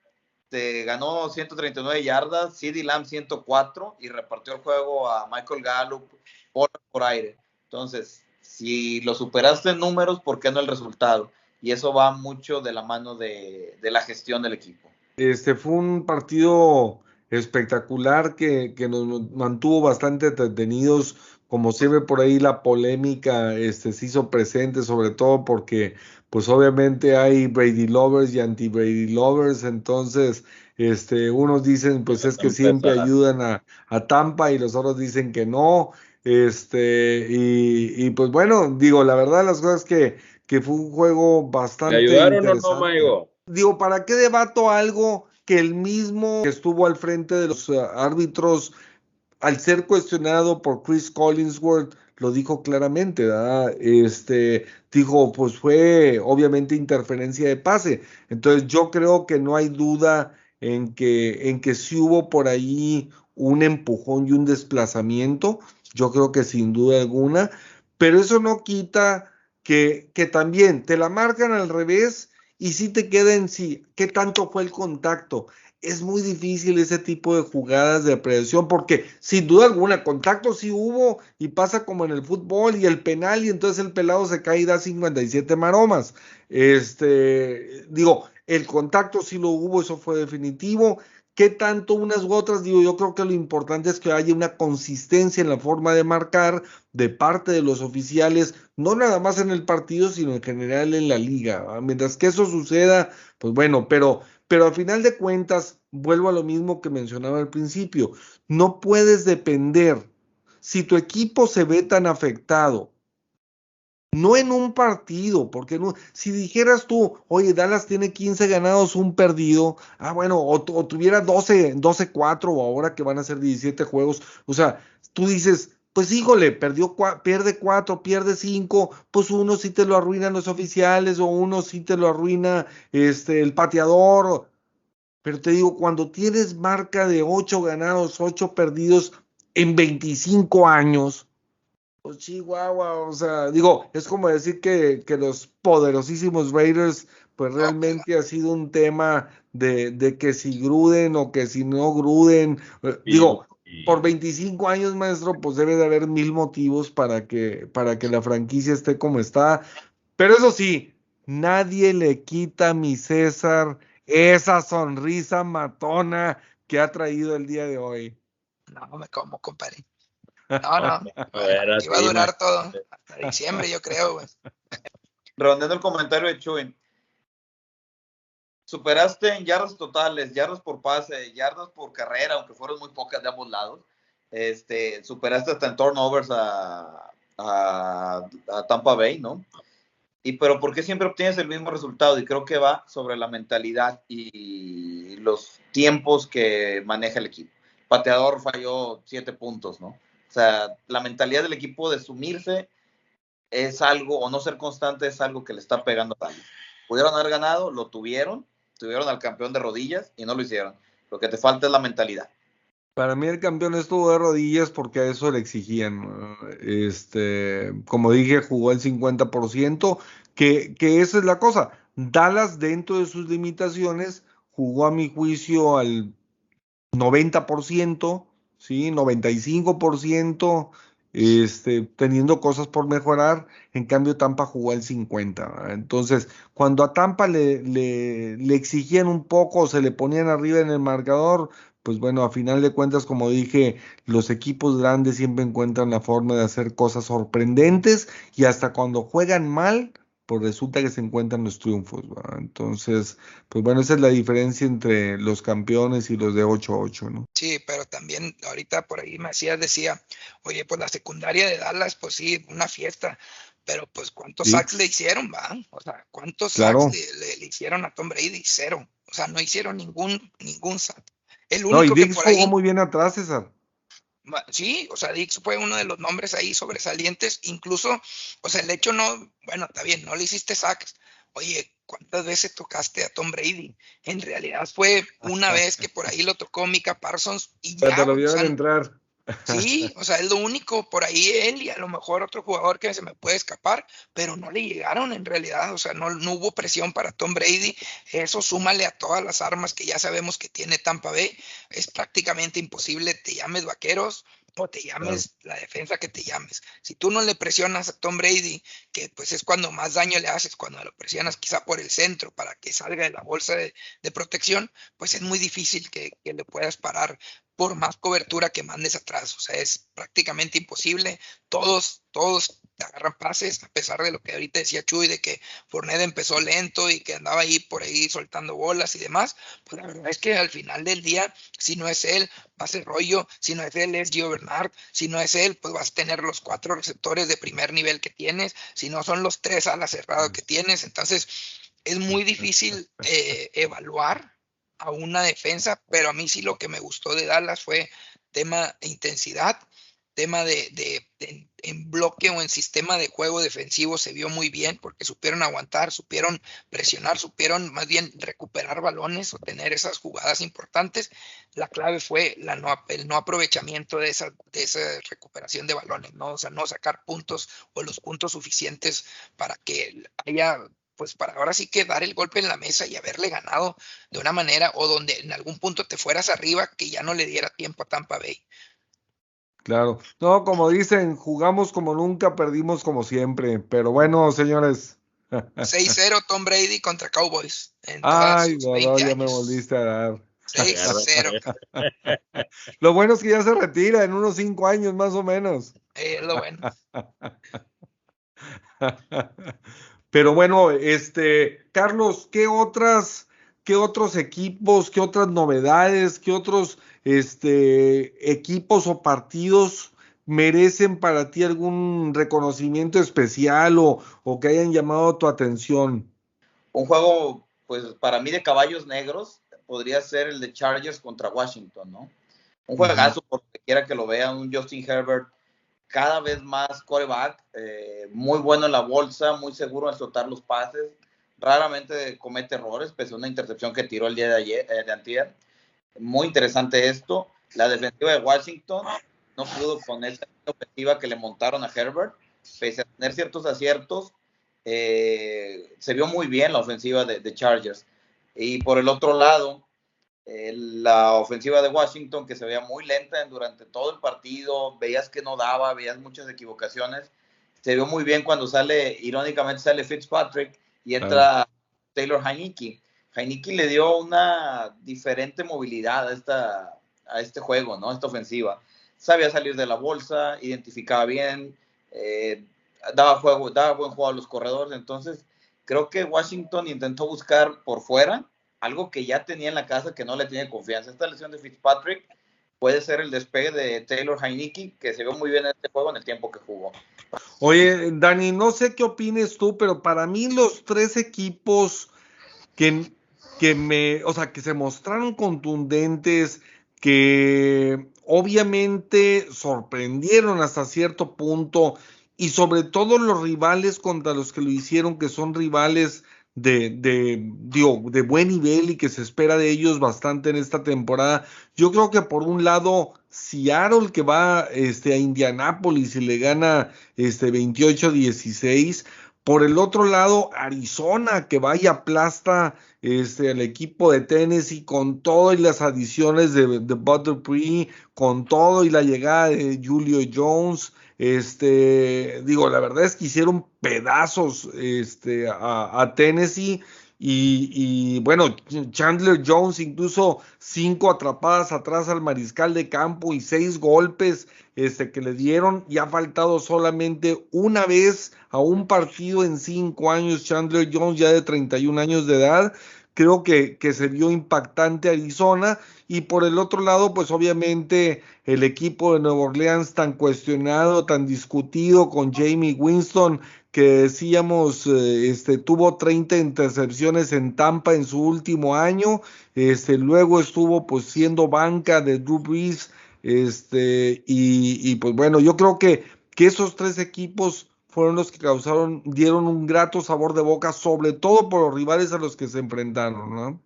E: te ganó 139 yardas, CD Lamb 104 y repartió el juego a Michael Gallup por, por aire. Entonces, si lo superaste en números, ¿por qué no el resultado? y eso va mucho de la mano de, de la gestión del equipo.
A: Este fue un partido espectacular que, que nos mantuvo bastante entretenidos. Como siempre por ahí la polémica este, se hizo presente, sobre todo porque pues obviamente hay Brady lovers y anti-Brady lovers, entonces este, unos dicen pues es que siempre ayudan a, a Tampa y los otros dicen que no. Este, y, y, pues bueno, digo, la verdad las cosas que, que fue un juego bastante
C: ¿Te ayudaron o no,
A: interesante.
C: Maigo?
A: Digo, ¿para qué debato algo que el mismo que estuvo al frente de los uh, árbitros, al ser cuestionado por Chris Collinsworth, lo dijo claramente, ¿verdad? Este, dijo, pues fue obviamente interferencia de pase. Entonces yo creo que no hay duda en que, en que sí hubo por ahí un empujón y un desplazamiento, yo creo que sin duda alguna, pero eso no quita que, que también te la marcan al revés y si te queda en sí, ¿qué tanto fue el contacto? Es muy difícil ese tipo de jugadas de prevención porque sin duda alguna contacto sí hubo y pasa como en el fútbol y el penal y entonces el pelado se cae y da 57 maromas. Este, digo, el contacto sí lo hubo, eso fue definitivo. ¿Qué tanto unas u otras? Digo, yo creo que lo importante es que haya una consistencia en la forma de marcar de parte de los oficiales, no nada más en el partido, sino en general en la liga. Mientras que eso suceda, pues bueno, pero, pero al final de cuentas, vuelvo a lo mismo que mencionaba al principio, no puedes depender. Si tu equipo se ve tan afectado no en un partido, porque no, si dijeras tú, oye, Dallas tiene 15 ganados, un perdido, ah, bueno, o, tuviera 12, 12-4, o ahora que van a ser 17 juegos, o sea, tú dices, pues híjole, perdió, pierde 4, pierde 5, pues uno sí te lo arruinan los oficiales, o uno sí te lo arruina este, el pateador, pero te digo, cuando tienes marca de 8 ganados, 8 perdidos en 25 años, pues Chihuahua, o sea, digo, es como decir que, que los poderosísimos Raiders, pues realmente ha sido un tema de, de, que si Gruden o que si no Gruden, y, digo, y... por 25 años, maestro, pues debe de haber mil motivos para que, para que la franquicia esté como está, pero eso sí, nadie le quita a mi César esa sonrisa matona que ha traído el día de hoy.
B: No me como, compadre. No, no. Iba a durar todo. Hasta diciembre, yo creo, güey.
E: Redondeando el comentario de Chuy. Superaste en yardas totales, yardas por pase, yardas por carrera, aunque fueron muy pocas de ambos lados. Este, superaste hasta en turnovers a, a, a Tampa Bay, ¿no? Y pero ¿por qué siempre obtienes el mismo resultado? Y creo que va sobre la mentalidad y los tiempos que maneja el equipo. Pateador falló siete puntos, ¿no? O sea, la mentalidad del equipo de sumirse es algo, o no ser constante es algo que le está pegando daño. Pudieron haber ganado, lo tuvieron, tuvieron al campeón de rodillas y no lo hicieron. Lo que te falta es la mentalidad.
A: Para mí el campeón estuvo de rodillas porque a eso le exigían. Este, como dije, jugó el 50%, que, que esa es la cosa. Dallas, dentro de sus limitaciones, jugó a mi juicio al 90%, ¿sí? 95%, este, teniendo cosas por mejorar, en cambio Tampa jugó al 50. Entonces, cuando a Tampa le, le, le, exigían un poco, se le ponían arriba en el marcador, pues bueno, a final de cuentas, como dije, los equipos grandes siempre encuentran la forma de hacer cosas sorprendentes y hasta cuando juegan mal, pues resulta que se encuentran los triunfos. ¿verdad? Entonces, pues bueno, esa es la diferencia entre los campeones y los de 8-8, ¿no?
B: Sí, pero también ahorita por ahí Macías decía, oye, pues la secundaria de Dallas, pues sí, una fiesta, pero pues ¿cuántos sí. sacks le hicieron, va? O sea, ¿cuántos claro. sacks le, le, le, hicieron a Tom Brady? Cero. O sea, no hicieron ningún, ningún sack.
A: El único no, y que por ahí, jugó muy bien atrás, César.
B: Sí, o sea, Dix fue uno de los nombres ahí sobresalientes, incluso, o sea, el hecho no, bueno, está bien, no le hiciste sacks. Oye, ¿cuántas veces tocaste a Tom Brady? En realidad fue una vez que por ahí lo tocó Mika Parsons y ya.
A: Pero te lo vieron o sea, entrar.
B: Sí, o sea, es lo único por ahí él y a lo mejor otro jugador que se me puede escapar, pero no le llegaron en realidad, o sea, no, no hubo presión para Tom Brady, eso súmale a todas las armas que ya sabemos que tiene Tampa Bay, es prácticamente imposible, te llames vaqueros o te llames la defensa que te llames. Si tú no le presionas a Tom Brady, que pues es cuando más daño le haces, cuando lo presionas quizá por el centro para que salga de la bolsa de, de protección, pues es muy difícil que, que le puedas parar por más cobertura que mandes atrás. O sea, es prácticamente imposible. Todos, todos te agarran pases, a pesar de lo que ahorita decía Chuy, de que Fournette empezó lento y que andaba ahí por ahí soltando bolas y demás. Pues la verdad es que al final del día, si no es él, va a ser rollo. Si no es él, es Gio Bernard. Si no es él, pues vas a tener los cuatro receptores de primer nivel que tienes. Si no son los tres alas cerradas que tienes. Entonces, es muy difícil eh, evaluar a una defensa, pero a mí sí lo que me gustó de Dallas fue tema de intensidad, tema de, de, en bloque o en sistema de juego defensivo se vio muy bien porque supieron aguantar, supieron presionar, supieron más bien recuperar balones o tener esas jugadas importantes. La clave fue el no aprovechamiento de esa, de esa recuperación de balones, ¿no? O sea, no sacar puntos o los puntos suficientes para que haya pues para ahora sí que dar el golpe en la mesa y haberle ganado de una manera o donde en algún punto te fueras arriba que ya no le diera tiempo a Tampa Bay.
A: Claro, no, como dicen, jugamos como nunca, perdimos como siempre, pero bueno, señores.
B: 6-0 Tom Brady contra Cowboys.
A: Ay, no, no, ya me volviste a dar.
B: 6-0.
A: lo bueno es que ya se retira en unos 5 años más o menos.
B: Es eh, lo bueno.
A: Pero bueno, este, Carlos, ¿qué otras, qué otros equipos, qué otras novedades, qué otros este, equipos o partidos merecen para ti algún reconocimiento especial o, o que hayan llamado tu atención?
E: Un juego, pues para mí de caballos negros podría ser el de Chargers contra Washington, ¿no? Un juegazo, uh -huh. por quiera que lo vean, un Justin Herbert cada vez más coreback, eh, muy bueno en la bolsa, muy seguro en soltar los pases, raramente comete errores, pese a una intercepción que tiró el día de ayer, eh, de antier. Muy interesante esto. La defensiva de Washington no pudo con esa ofensiva que le montaron a Herbert, pese a tener ciertos aciertos, eh, se vio muy bien la ofensiva de, de Chargers. Y por el otro lado, eh, la ofensiva de Washington que se veía muy lenta durante todo el partido, veías que no daba, veías muchas equivocaciones, se vio muy bien cuando sale, irónicamente sale Fitzpatrick y entra ah. Taylor Heineke. Heineke le dio una diferente movilidad a, esta, a este juego, ¿no? A esta ofensiva. Sabía salir de la bolsa, identificaba bien, eh, daba, juego, daba buen juego a los corredores, entonces creo que Washington intentó buscar por fuera algo que ya tenía en la casa que no le tiene confianza. Esta lesión de Fitzpatrick puede ser el despegue de Taylor Heineke, que se vio muy bien en este juego en el tiempo que jugó.
A: Oye, Dani, no sé qué opines tú, pero para mí los tres equipos que, que me, o sea, que se mostraron contundentes, que obviamente sorprendieron hasta cierto punto, y sobre todo los rivales contra los que lo hicieron, que son rivales de, de, digo, de buen nivel y que se espera de ellos bastante en esta temporada. Yo creo que por un lado, Seattle que va este, a Indianápolis y le gana este, 28-16. Por el otro lado, Arizona que va y aplasta este, al equipo de Tennessee con todo y las adiciones de, de Butterfree, con todo y la llegada de Julio Jones. Este, digo, la verdad es que hicieron pedazos este, a Tennessee. Y, bueno, Chandler Jones incluso cinco atrapadas atrás al mariscal de campo y seis golpes este, que le dieron y ha faltado solamente una vez a un partido en cinco años Chandler Jones ya de 31 años de edad creo que, que se vio impactante Arizona. Y por el otro lado, pues obviamente el equipo de Nueva Orleans tan cuestionado, tan discutido con Jamie Winston, que decíamos, eh, este, tuvo 30 intercepciones en Tampa en su último año, este, luego estuvo pues siendo banca de Drew Brees, este, y, y pues bueno, yo creo que, que esos tres equipos fueron los que causaron, dieron un grato sabor de boca, sobre todo por los rivales a los que se enfrentaron, ¿no?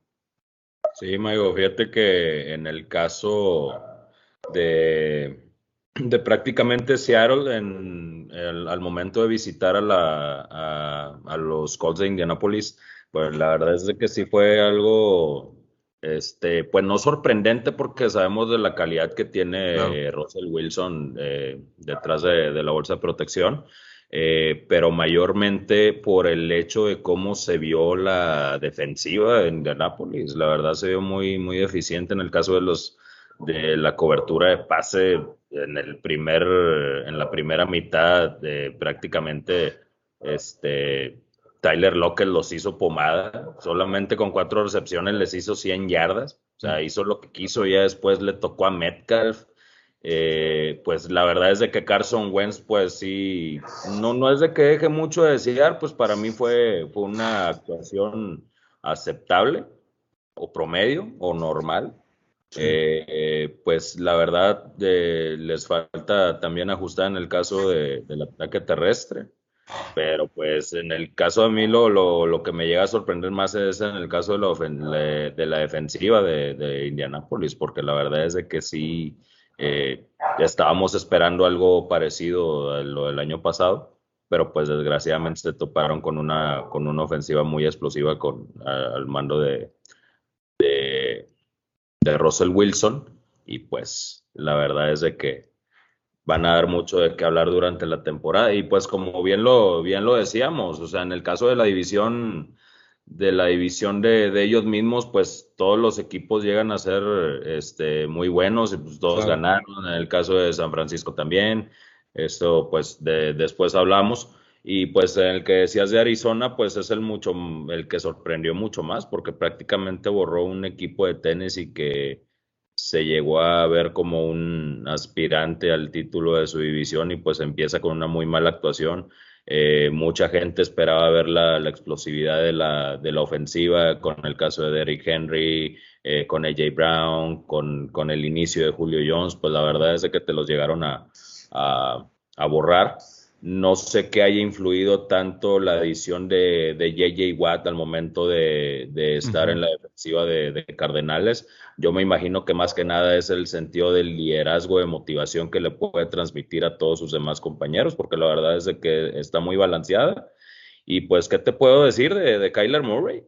C: Sí, Mayo, fíjate que en el caso de, de prácticamente Seattle, en el, al momento de visitar a, la, a, a, los Colts de Indianapolis, pues la verdad es de que sí fue algo este, pues no sorprendente porque sabemos de la calidad que tiene eh, Russell Wilson eh, detrás de, de la bolsa de protección, eh, pero mayormente por el hecho de cómo se vio la defensiva en Indianapolis. La verdad se vio muy, muy eficiente en el caso de los de la cobertura de pase en el primer, en la primera mitad, de prácticamente este Tyler Lockett los hizo pomada, solamente con cuatro recepciones les hizo 100 yardas, o sea, hizo lo que quiso, ya después le tocó a Metcalf, eh, pues la verdad es de que Carson Wentz, pues sí, no, no es de que deje mucho de desear, pues para mí fue, fue una actuación aceptable, o promedio, o normal. Eh, eh, pues la verdad eh, les falta también ajustar en el caso de- del ataque terrestre. Pero pues en el caso de mí lo, lo, lo que me llega a sorprender más es en el caso de la, de la defensiva de, de Indianápolis, porque la verdad es de que sí eh, estábamos esperando algo parecido a lo del año pasado, pero pues desgraciadamente se toparon con una, con una ofensiva muy explosiva con, al mando de, de, de Russell Wilson y pues la verdad es de que van a dar mucho de qué hablar durante la temporada. Y pues como bien lo, bien lo decíamos, o sea, en el caso de la división, de la división de, de ellos mismos, pues todos los equipos llegan a ser este, muy buenos y pues todos
A: Claro.
C: ganaron. En el caso de San Francisco también. Esto pues de, después hablamos. Y pues en el que decías de Arizona, pues es el mucho, el que sorprendió mucho más, porque prácticamente borró un equipo de Tennessee que se llegó a ver como un aspirante al título de su división y pues empieza con una muy mala actuación. Eh, mucha gente esperaba ver la, la explosividad de la, de la ofensiva con el caso de Derrick Henry, eh, con AJ Brown, con, con el inicio de Julio Jones, pues la verdad es que te los llegaron a, a, a borrar. No sé qué haya influido tanto la adición de, de JJ Watt al momento de, de estar en la defensiva de, de Cardenales. Yo me imagino que más que nada es el sentido del liderazgo, de motivación que le puede transmitir a todos sus demás compañeros, porque la verdad es de que está muy balanceada. Y pues, ¿qué te puedo decir de, de Kyler Murray?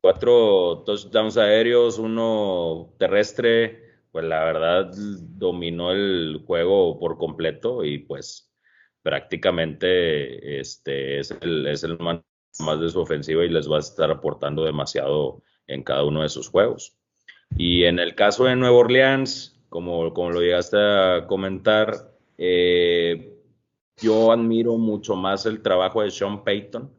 C: Cuatro touchdowns aéreos, uno terrestre, pues la verdad dominó el juego por completo y pues prácticamente este es el, es el más de su ofensiva y les va a estar aportando demasiado en cada uno de sus juegos. Y en el caso de Nueva Orleans, como, como lo llegaste a comentar, eh, yo admiro mucho más el trabajo de Sean Payton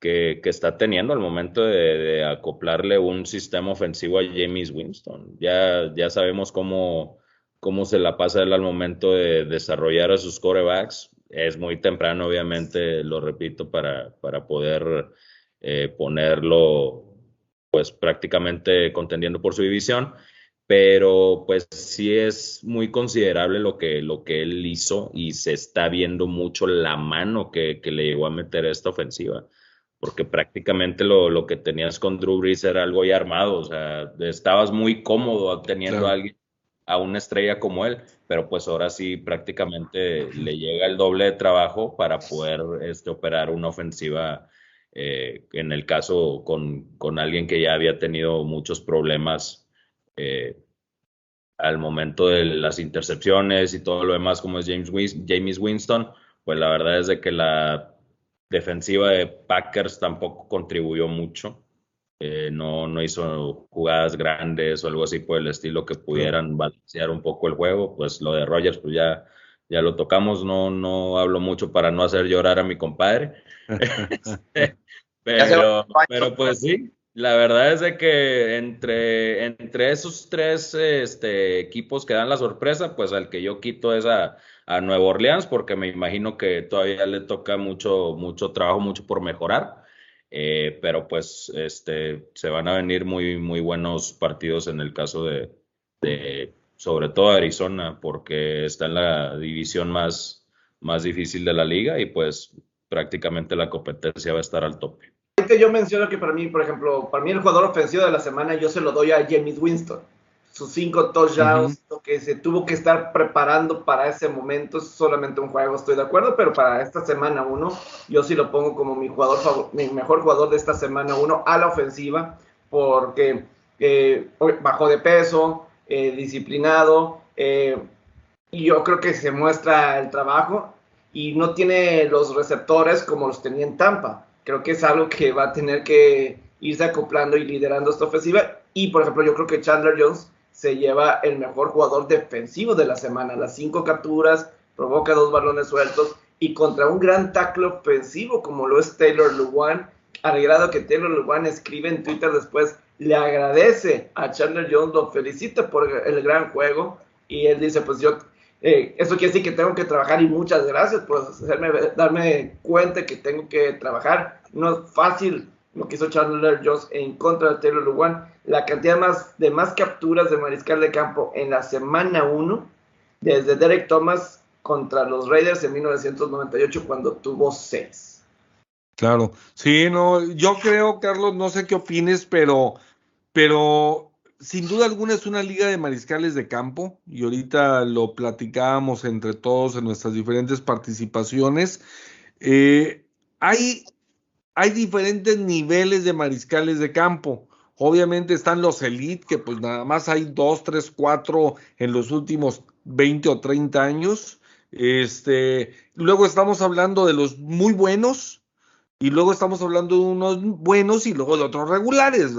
C: que, que está teniendo al momento de, acoplarle un sistema ofensivo a James Winston. Ya, ya sabemos cómo, cómo se la pasa él al momento de desarrollar a sus corebacks. Es muy temprano, obviamente, lo repito, para, para poder eh, ponerlo pues prácticamente contendiendo por su división, pero pues sí es muy considerable lo que, lo que él hizo y se está viendo mucho la mano que, que le llegó a meter a esta ofensiva, porque prácticamente lo, lo que tenías con Drew Brees era algo ya armado, o sea, estabas muy cómodo teniendo
A: Claro.
C: a alguien, a una estrella como él, pero pues ahora sí prácticamente le llega el doble de trabajo para poder este, operar una ofensiva eh, en el caso con, con, alguien que ya había tenido muchos problemas eh, al momento de las intercepciones y todo lo demás, como es James, Win James Winston, pues la verdad es de que la defensiva de Packers tampoco contribuyó mucho. Eh, no, no hizo jugadas grandes o algo así por el estilo que pudieran balancear un poco el juego. Pues lo de Rogers, pues ya, ya lo tocamos. No, no hablo mucho para no hacer llorar a mi compadre. pero, pero pues sí, la verdad es de que entre, entre esos tres este, equipos que dan la sorpresa, pues al que yo quito es a, a Nueva Orleans, porque me imagino que todavía le toca mucho, mucho trabajo, mucho por mejorar. Eh, pero pues este, se van a venir muy, muy buenos partidos en el caso de, de sobre todo Arizona, porque está en la división más, más difícil de la liga y pues prácticamente la competencia va a estar al tope.
D: Yo menciono que para mí, por ejemplo, para mí el jugador ofensivo de la semana yo se lo doy a James Winston. Sus cinco touchdowns, uh -huh. lo que se tuvo que estar preparando para ese momento, es solamente un juego, estoy de acuerdo, pero para esta semana uno, yo sí lo pongo como mi jugador, mi mejor jugador de esta semana uno a la ofensiva, porque eh, bajó de peso, eh, disciplinado, eh, y yo creo que se muestra el trabajo y no tiene los receptores como los tenía en Tampa. Creo que es algo que va a tener que irse acoplando y liderando esta ofensiva. Y por ejemplo, yo creo que Chandler Jones se lleva el mejor jugador defensivo de la semana. Las cinco capturas, provoca dos balones sueltos y contra un gran tackle ofensivo como lo es Taylor Luwan, al grado que Taylor Luwan escribe en Twitter después, le agradece a Chandler Jones, lo felicita por el gran juego y él dice, pues yo, eh, eso quiere decir que tengo que trabajar y muchas gracias por hacerme, darme cuenta que tengo que trabajar. No es fácil lo que hizo Chandler Jones en contra de Taylor Luwan. La cantidad más, de más capturas de mariscal de campo en la semana 1, desde Derek Thomas contra los Raiders en 1998 cuando tuvo 6.
A: Claro, sí, no, yo creo, Carlos, no sé qué opines, pero, pero sin duda alguna es una liga de mariscales de campo y ahorita lo platicábamos entre todos en nuestras diferentes participaciones. Eh, hay, hay diferentes niveles de mariscales de campo. Obviamente están los elite, que pues nada más hay dos, tres, cuatro en los últimos 20 o 30 años. Este, luego estamos hablando de los muy buenos y luego estamos hablando de unos buenos y luego de otros regulares.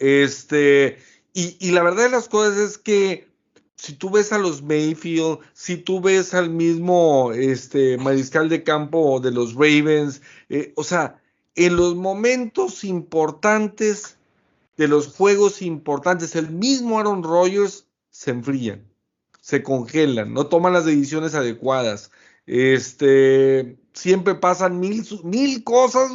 A: Este, y, la verdad de las cosas es que si tú ves a los Mayfield, si tú ves al mismo este, mariscal de campo de los Ravens, eh, o sea, en los momentos importantes de los juegos importantes, el mismo Aaron Rodgers se enfrían se congelan, no toman las decisiones adecuadas. Este, siempre pasan mil, mil cosas,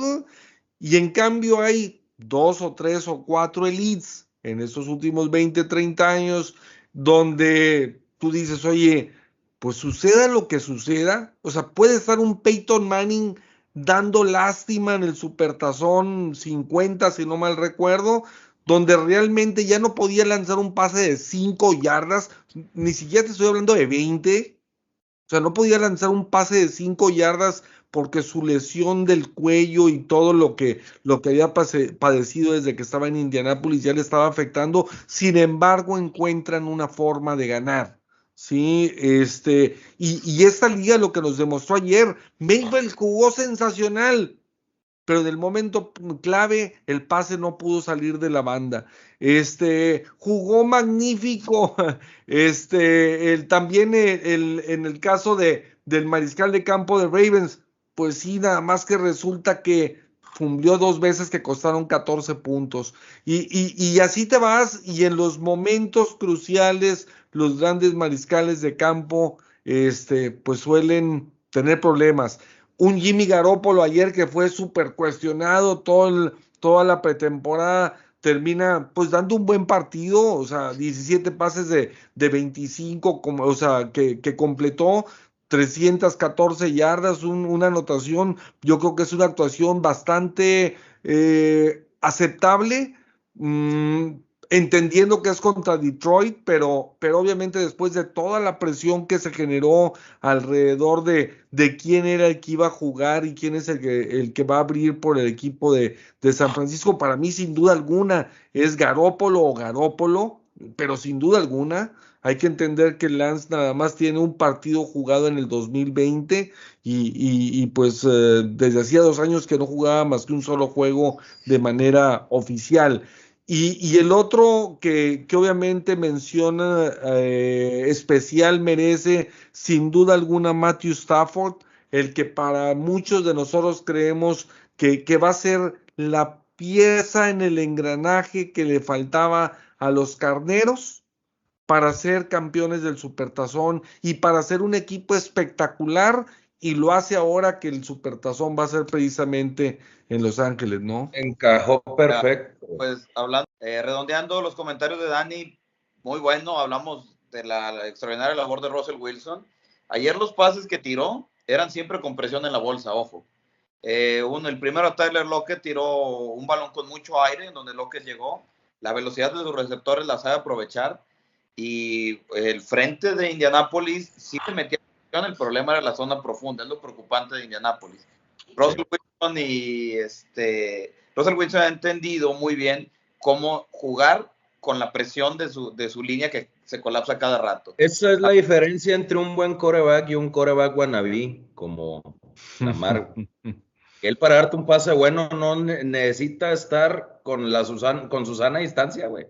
A: y en cambio hay dos o tres o cuatro elites en estos últimos 20, 30 años donde tú dices, oye, pues suceda lo que suceda, o sea, puede estar un Peyton Manning dando lástima en el Supertazón 50, si no mal recuerdo, donde realmente ya no podía lanzar un pase de 5 yardas, ni siquiera te estoy hablando de 20, o sea, no podía lanzar un pase de 5 yardas porque su lesión del cuello y todo lo que, lo que había padecido desde que estaba en Indianápolis ya le estaba afectando, sin embargo encuentran una forma de ganar. Sí, este, y, y esta liga lo que nos demostró ayer, Mayfield jugó sensacional, pero en el momento clave el pase no pudo salir de la banda. Este jugó magnífico. Este también el, en el caso de, del mariscal de campo de Ravens, pues sí, nada más que resulta que fundió dos veces que costaron 14 puntos. Y, y, y así te vas, y en los momentos cruciales, los grandes mariscales de campo, este, pues suelen tener problemas un Jimmy Garoppolo ayer que fue súper cuestionado todo toda la pretemporada, termina pues dando un buen partido, o sea, 17 pases de, de 25, como, o sea, que completó 314 yardas, una anotación, yo creo que es una actuación bastante eh, aceptable. Mm, entendiendo que es contra Detroit, pero, pero obviamente después de toda la presión que se generó alrededor de, de quién era el que iba a jugar y quién es el que, el que va a abrir por el equipo de, de San Francisco, para mí sin duda alguna es Garópolo o Garópolo, pero sin duda alguna hay que entender que Lance nada más tiene un partido jugado en el 2020 y, y, y pues eh, desde hacía dos años que no jugaba más que un solo juego de manera oficial. Y, el otro que, obviamente menciona eh, especial merece sin duda alguna Matthew Stafford, el que para muchos de nosotros creemos que, que va a ser la pieza en el engranaje que le faltaba a los carneros para ser campeones del Supertazón y para ser un equipo espectacular y lo hace ahora que el Supertazón va a ser precisamente en Los Ángeles, ¿no?
C: Encajó perfecto.
E: Pues hablando, eh, redondeando los comentarios de Dani, muy bueno, hablamos de la extraordinaria labor de Russell Wilson. Ayer los pases que tiró eran siempre con presión en la bolsa, ojo. Eh, uno, el primero Tyler Lockett tiró un balón con mucho aire, en donde Lockett llegó. La velocidad de sus receptores la sabe aprovechar. Y el frente de Indianapolis sí se metía el problema era la zona profunda, es lo preocupante de Indianápolis. Russell Wilson y este Russell Wilson ha entendido muy bien cómo jugar con la presión de su, de su línea que se colapsa cada rato.
C: Esa es la diferencia entre un buen coreback y un coreback wannabe, como Lamar. Él para darte un pase bueno no ne- necesita estar con, la Susan- con Susana distancia, güey.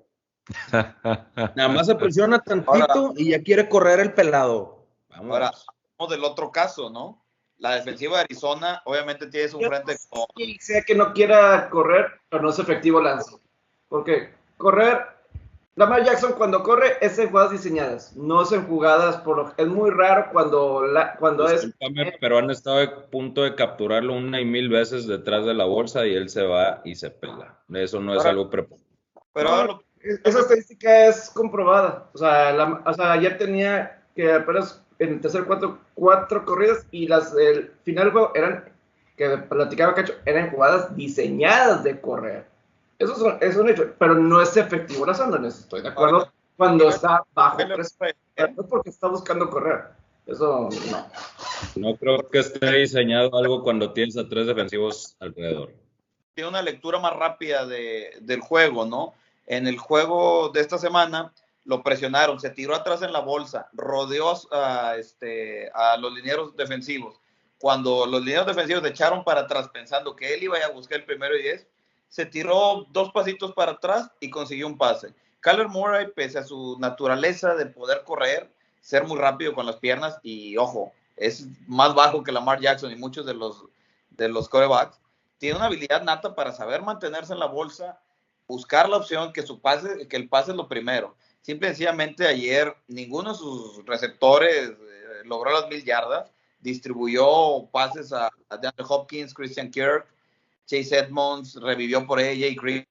C: Nada más se presiona tantito y ya quiere correr el pelado. Vamos.
E: Ahora, hablamos del otro caso, ¿no? La defensiva de Arizona obviamente tiene su frente con
D: Y sea que no quiera correr, pero no es efectivo lance. Porque correr, Lamar Jackson cuando corre es en jugadas diseñadas, no es en jugadas por lo- es muy raro cuando la, cuando es
C: pero han estado a punto de capturarlo una y mil veces detrás de la bolsa y él se va y se pela. Eso no es algo preparado.
E: Pero
D: No,
E: ahora lo-
D: esa estadística es comprobada. O sea, la- o sea, ayer tenía que apenas en el tercer cuarto cuatro corridas y las el final del juego eran que platicaba Cacho, eran jugadas diseñadas de correr. Eso es, un- es un hecho, pero no es efectivo lanzándoles, estoy de acuerdo,
E: Ahora,
D: cuando está bajo
E: ¿qué le
D: presión.
E: fue?
D: No es porque está buscando correr. Eso no.
C: No creo que esté diseñado algo cuando tienes a tres defensivos alrededor.
E: tiene una lectura más rápida de- del juego, ¿no? En el juego de esta semana lo presionaron, se tiró atrás en la bolsa, rodeó a, este, a los linieros defensivos. Cuando los linieros defensivos se echaron para atrás pensando que él iba a buscar el primero y diez, se tiró dos pasitos para atrás y consiguió un pase. Kyler Murray, pese a su naturaleza de poder correr, ser muy rápido con las piernas y, ojo, es más bajo que Lamar Jackson y muchos de los, de los corebacks, tiene una habilidad nata para saber mantenerse en la bolsa, buscar la opción que su pase, que el pase es lo primero. Simple y sencillamente ayer ninguno de sus receptores eh, logró las mil yardas, distribuyó pases a, a DeAndre Hopkins, Christian Kirk, Chase Edmonds, revivió por AJ Green.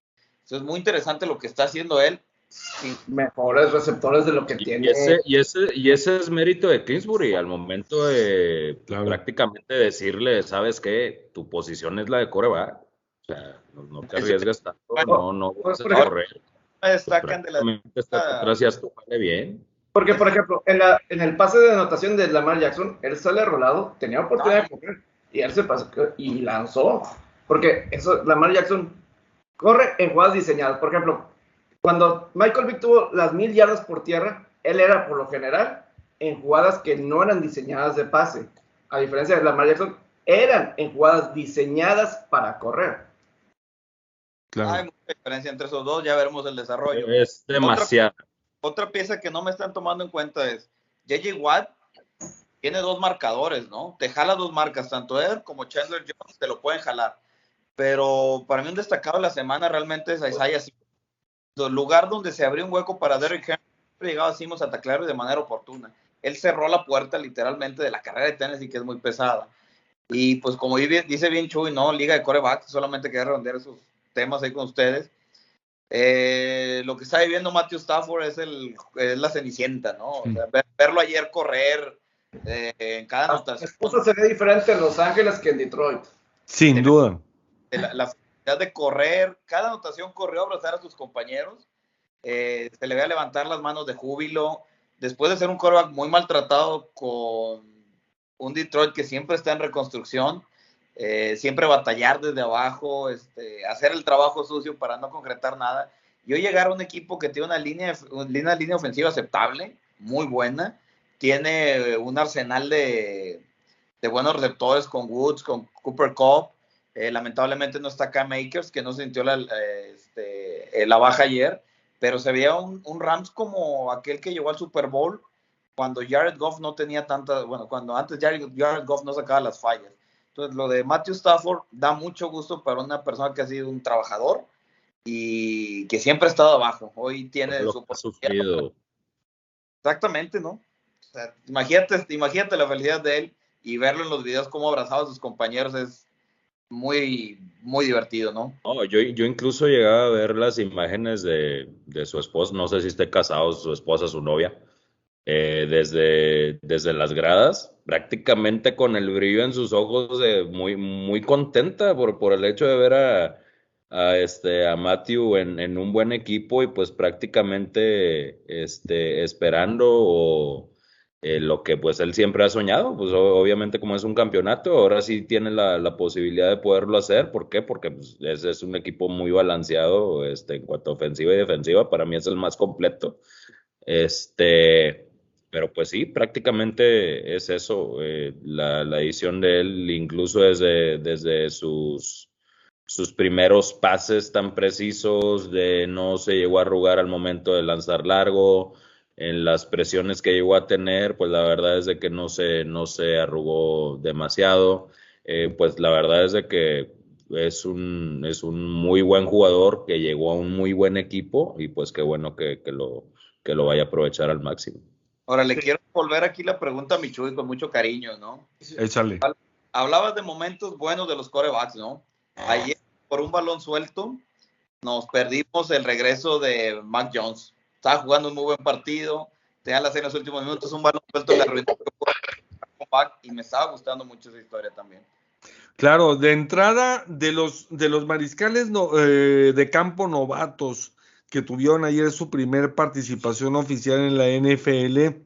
E: Eso es muy interesante lo que está haciendo él. Sí,
D: Mejores receptores de lo que
C: Y
D: tiene.
C: ese, y, ese, y ese es mérito de Kingsbury al momento de
A: Claro.
C: prácticamente decirle, ¿sabes qué? Tu posición es la de coreback. O sea, no, no te arriesgas tanto, no, no vas a correr.
E: me destacan de la
C: haz tu jale bien.
D: Porque, por ejemplo, en, la, en el pase de anotación de Lamar Jackson, él sale rolado, tenía oportunidad de correr y él se pasó y lanzó. Porque eso, Lamar Jackson corre en jugadas diseñadas. Por ejemplo, cuando Michael Vick tuvo las mil yardas por tierra, él era por lo general en jugadas que no eran diseñadas de pase. A diferencia de Lamar Jackson, eran en jugadas diseñadas para correr.
A: Claro.
E: Hay mucha diferencia entre esos dos, ya veremos el desarrollo.
C: Es demasiado.
E: Otra pieza que no me están tomando en cuenta es JJ Watt tiene dos marcadores, ¿no? Te jala dos marcas, tanto él como Chandler Jones te lo pueden jalar. Pero para mí un destacado de la semana realmente es Isaiah. El lugar donde se abrió un hueco para Derrick Henry, llegaba Simmons a taclearlo de manera oportuna. Él cerró la puerta literalmente de la carrera de Tennessee, que es muy pesada. Y pues como dice bien Chuy, ¿no? Liga de coreback, solamente quería redondear esos temas ahí con ustedes. Eh, lo que está viviendo Matthew Stafford es, el, es la cenicienta, ¿no? O sea, ver- verlo ayer correr eh, en cada
D: La
E: anotación,
D: esposa se ve diferente en Los Ángeles que en Detroit.
A: Sin duda.
E: la, la facilidad de correr, cada anotación corrió a abrazar a sus compañeros, eh, se le ve a levantar las manos de júbilo, después de ser un quarterback muy maltratado con un Detroit que siempre está en reconstrucción, eh, siempre batallar desde abajo, este, hacer el trabajo sucio para no concretar nada. Y hoy llegar a un equipo que tiene una línea, una línea ofensiva aceptable, muy buena, tiene un arsenal de, de buenos receptores con Woods, con Cooper Cup. Eh, lamentablemente no está Cam Makers, que no sintió la, este, eh, la baja ayer, pero se veía un, Rams como aquel que llegó al Super Bowl cuando Jared Goff no tenía tanta, bueno, cuando antes Jared, Jared Goff no sacaba las fallas. Entonces, lo de Matthew Stafford da mucho gusto para una persona que ha sido un trabajador y que siempre ha estado abajo. Hoy tiene
C: Lo
E: su
C: sufrido.
E: Exactamente, ¿no? O sea, imagínate, imagínate la felicidad de él y verlo en los videos cómo abrazaba a sus compañeros es muy, muy divertido, ¿no?
C: No, yo, yo incluso llegaba a ver las imágenes de, de su esposa, no sé si esté casado, su esposa, su novia, eh, desde, desde las gradas, prácticamente con el brillo en sus ojos, de muy, muy contenta por, por el hecho de ver a, este, a Matthew en, en un buen equipo y pues prácticamente este, esperando eh, lo que pues él siempre ha soñado, pues obviamente como es un campeonato, ahora sí tiene la, la posibilidad de poderlo hacer. ¿Por qué? Porque pues, es, es un equipo muy balanceado este, en cuanto a ofensiva y defensiva. Para mí es el más completo. Este, pero pues sí, prácticamente es eso. eh, la, edición de él, incluso desde, desde sus, sus primeros pases tan precisos, de no se llegó a arrugar al momento de lanzar largo, en las presiones que llegó a tener, pues la verdad es de que no se, no se arrugó demasiado. Eh, pues la verdad es de que es un, es un muy buen jugador que llegó a un muy buen equipo y pues qué bueno que, que lo, que lo vaya a aprovechar al máximo.
E: Ahora le quiero volver aquí la pregunta a Michuy con mucho cariño, ¿no?
A: Échale.
E: Hablabas de momentos buenos de los corebacks, ¿no? Ayer, por un balón suelto, nos perdimos el regreso de Mac Jones. Estaba jugando un muy buen partido, tenía las en los últimos minutos, un balón suelto le arruinó y me estaba gustando mucho esa historia también.
A: Claro, de entrada de los de los mariscales no- eh, de campo novatos que tuvieron ayer su primer participación oficial en la NFL,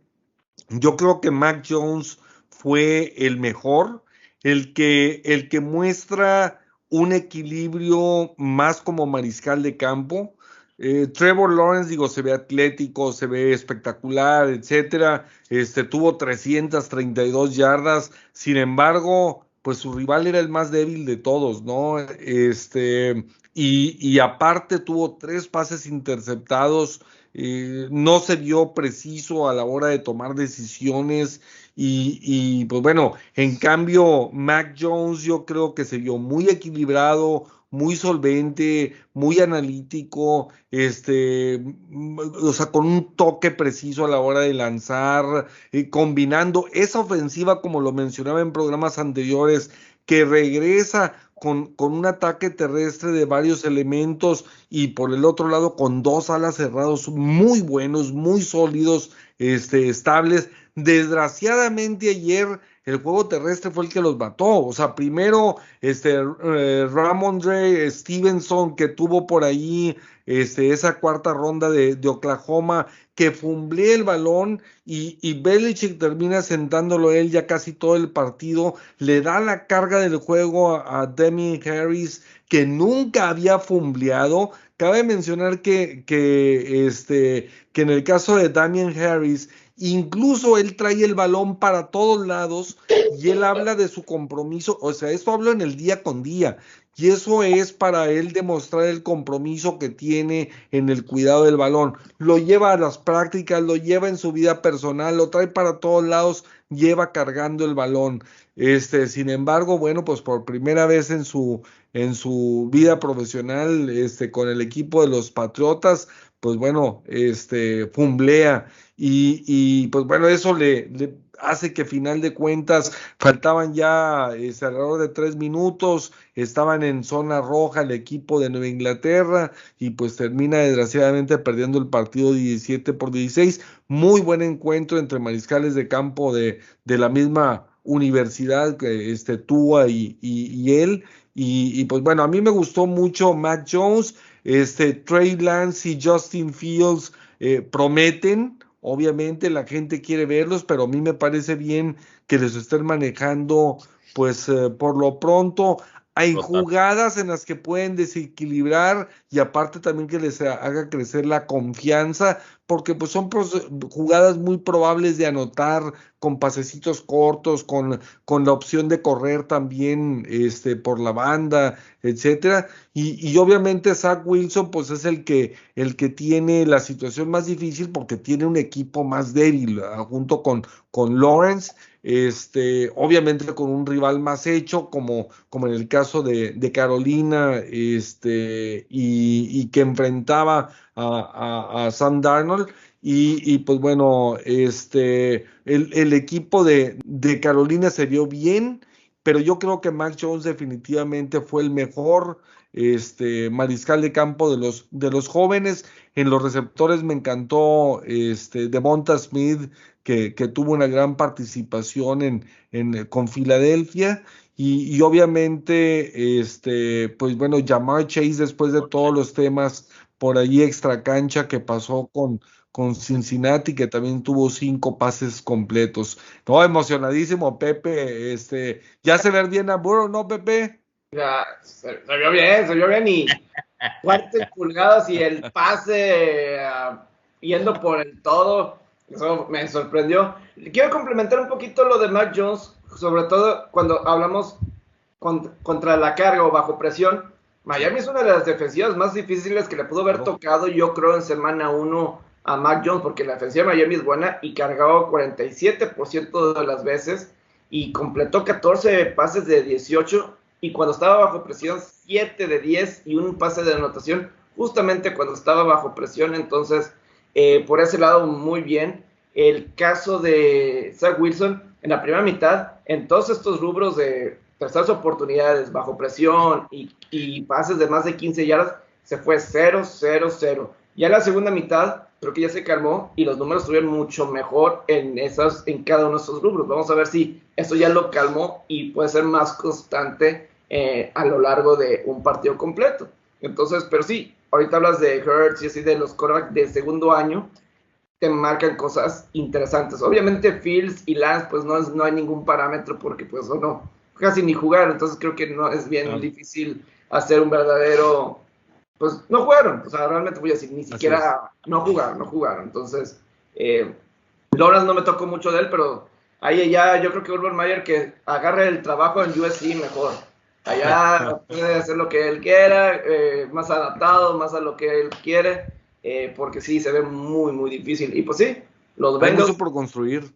A: yo creo que Mac Jones fue el mejor, el que el que muestra un equilibrio más como mariscal de campo. Eh, Trevor Lawrence, digo, se ve atlético, se ve espectacular, etcétera. Este tuvo 332 yardas. Sin embargo, pues su rival era el más débil de todos, ¿no? Este, y, aparte tuvo tres pases interceptados, eh, no se vio preciso a la hora de tomar decisiones y, pues bueno, en cambio Mac Jones yo creo que se vio muy equilibrado, muy solvente, muy analítico, este, mm, o sea, con un toque preciso a la hora de lanzar, eh, combinando esa ofensiva, como lo mencionaba en programas anteriores, que regresa con, con un ataque terrestre de varios elementos y por el otro lado con dos alas cerrados muy buenos, muy sólidos, este, estables. Desgraciadamente ayer el juego terrestre fue el que los mató. O sea, primero este eh, Ramondre Stevenson que tuvo por ahí este, esa cuarta ronda de, Oklahoma que fumblea el balón y, y Belichick termina sentándolo él ya casi todo el partido, le da la carga del juego a, a Demi Harris que nunca había fumbleado. Cabe mencionar que, que, este, que en el caso de Damian Harris, incluso él trae el balón para todos lados y él habla de su compromiso, o sea, esto hablo en el día con día, y eso es para él demostrar el compromiso que tiene en el cuidado del balón. Lo lleva a las prácticas, lo lleva en su vida personal, lo trae para todos lados, lleva cargando el balón. Este, sin embargo, bueno, pues por primera vez en su en su vida profesional, este, con el equipo de los Patriotas, pues bueno, este, fumblea y, y pues bueno, eso le, le hace que final de cuentas faltaban ya este, alrededor de tres minutos, estaban en zona roja el equipo de Nueva Inglaterra y pues termina desgraciadamente perdiendo el partido 17 por 16. Muy buen encuentro entre mariscales de campo de, de la misma universidad, este, Tua y, y, y él. Y, y, pues bueno, a mí me gustó mucho Matt Jones, este, Trey Lance y Justin Fields eh, prometen, obviamente la gente quiere verlos, pero a mí me parece bien que les estén manejando, pues eh, por lo pronto hay jugadas en las que pueden desequilibrar y aparte también que les haga crecer la confianza, porque pues son jugadas muy probables de anotar con pasecitos cortos, con, con la opción de correr también este, por la banda, etcétera. Y, y, obviamente Zach Wilson, pues es el que, el que tiene la situación más difícil porque tiene un equipo más débil, junto con, con Lawrence, este, obviamente con un rival más hecho, como, como en el caso de, Carolina, este, y, que enfrentaba a, Sam Darnold. Y, pues bueno, este, el, equipo de, Carolina se vio bien, pero yo creo que Max Jones definitivamente fue el mejor este, mariscal de campo de los, de los jóvenes. En los receptores me encantó este, Devonta Smith, que, tuvo una gran participación en, en con Filadelfia. Y, obviamente, este, pues bueno, Jamar Chase, después de todos los temas por ahí extra cancha que pasó con, con Cincinnati, que también tuvo cinco pases completos. No, emocionadísimo, Pepe. Este, ya se ve bien a Burrow, ¿no, Pepe?
D: Ya, se, vio bien, se vio bien y cuartas pulgadas y el pase ah, yendo por el todo, eso me sorprendió. Quiero complementar un poquito lo de Mac Jones, sobre todo cuando hablamos con- contra la carga o bajo presión. Miami es una de las defensivas más difíciles que le pudo haber tocado, yo creo, en semana 1 a Mac Jones, porque la defensiva de Miami es buena y cargaba 47% de las veces y completó 14 pases de 18 y cuando estaba bajo presión 7 de 10 y un pase de anotación justamente cuando estaba bajo presión entonces eh, por ese lado muy bien. El caso de Zach Wilson en la primera mitad en todos estos rubros de terceras oportunidades bajo presión y, y pases de más de 15 yardas se fue 0 0 0 ya en la segunda mitad creo que ya se calmó y los números estuvieron mucho mejor en esas en cada uno de esos rubros. Vamos a ver si eso ya lo calmó y puede ser más constante eh, a lo largo de un partido completo. Entonces, pero sí, ahorita hablas de Hurts y así de los quarterbacks de segundo año, te marcan cosas interesantes. Obviamente Fields y Lance, pues no, es, no hay ningún parámetro porque pues no, casi ni jugaron, entonces creo que no es bien difícil hacer un verdadero, pues no jugaron, o sea, realmente voy a decir, ni siquiera no jugaron, no jugaron. Entonces, eh, Lawrence no me tocó mucho de él, pero ahí ya yo creo que Urban Meyer que agarre el trabajo en USC mejor. Allá puede hacer lo que él quiera, eh, más adaptado, más a lo que él quiere, eh, porque sí, se ve muy, muy difícil. Y pues sí, los Bengals,
A: por construir.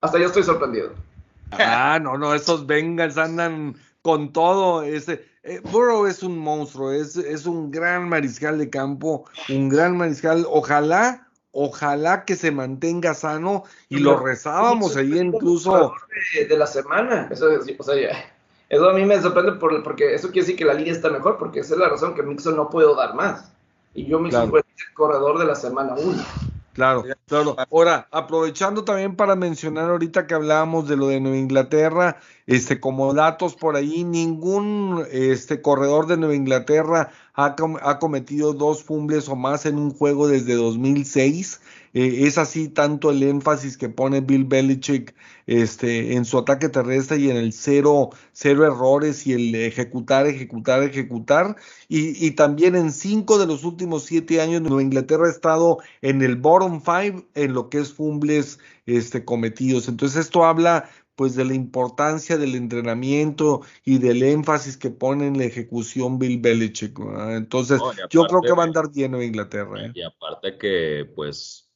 D: hasta yo estoy sorprendido.
A: Ah, no, no, esos Bengals andan con todo. Ese, eh, Burrow es un monstruo, es, es un gran mariscal de campo, un gran mariscal. Ojalá, ojalá que se mantenga sano y lo rezábamos ahí incluso.
D: De, de la semana, eso, es- o sea, ya- eso a mí me sorprende por- porque eso quiere decir que la liga está mejor, porque esa es la razón que Mixon no puedo dar más. Y yo Mixon
A: Claro.
D: ser el corredor de la semana 1.
A: Claro, claro. Ahora, aprovechando también para mencionar ahorita que hablábamos de lo de Nueva Inglaterra, este, como datos por ahí, ningún este corredor de Nueva Inglaterra ha, com- ha cometido dos fumbles o más en un juego desde 2006. Eh, es así tanto el énfasis que pone Bill Belichick este, en su ataque terrestre y en el cero, cero errores y el ejecutar, ejecutar, ejecutar. Y, también en cinco de los últimos siete años, Nueva Inglaterra ha estado en el bottom five en lo que es fumbles este, cometidos. Entonces esto habla pues de la importancia del entrenamiento y del énfasis que pone en la ejecución Bill Belichick. ¿verdad? Entonces
C: No,
A: yo creo que va a andar Nueva Inglaterra. ¿eh?
C: Y aparte que, pues,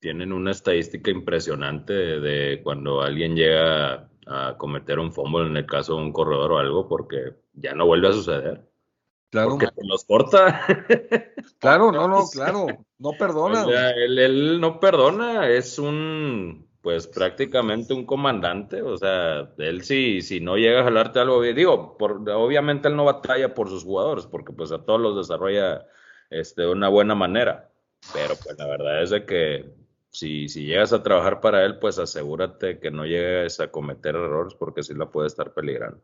C: tienen una estadística impresionante de, de cuando alguien llega a cometer un fumble en el caso de un corredor o algo, porque ya no vuelve a suceder.
A: Claro,
C: Porque te los corta.
A: claro, no, no, claro, no perdona.
C: O sea, él, él no perdona, es un, pues prácticamente un comandante, o sea, él si, si no llega a jalarte algo, digo, por, obviamente él no batalla por sus jugadores, porque pues a todos los desarrolla este, de una buena manera, pero pues la verdad es de que si, si llegas a trabajar para él, pues asegúrate que no llegues a cometer errores, porque sí la puede estar peligrando.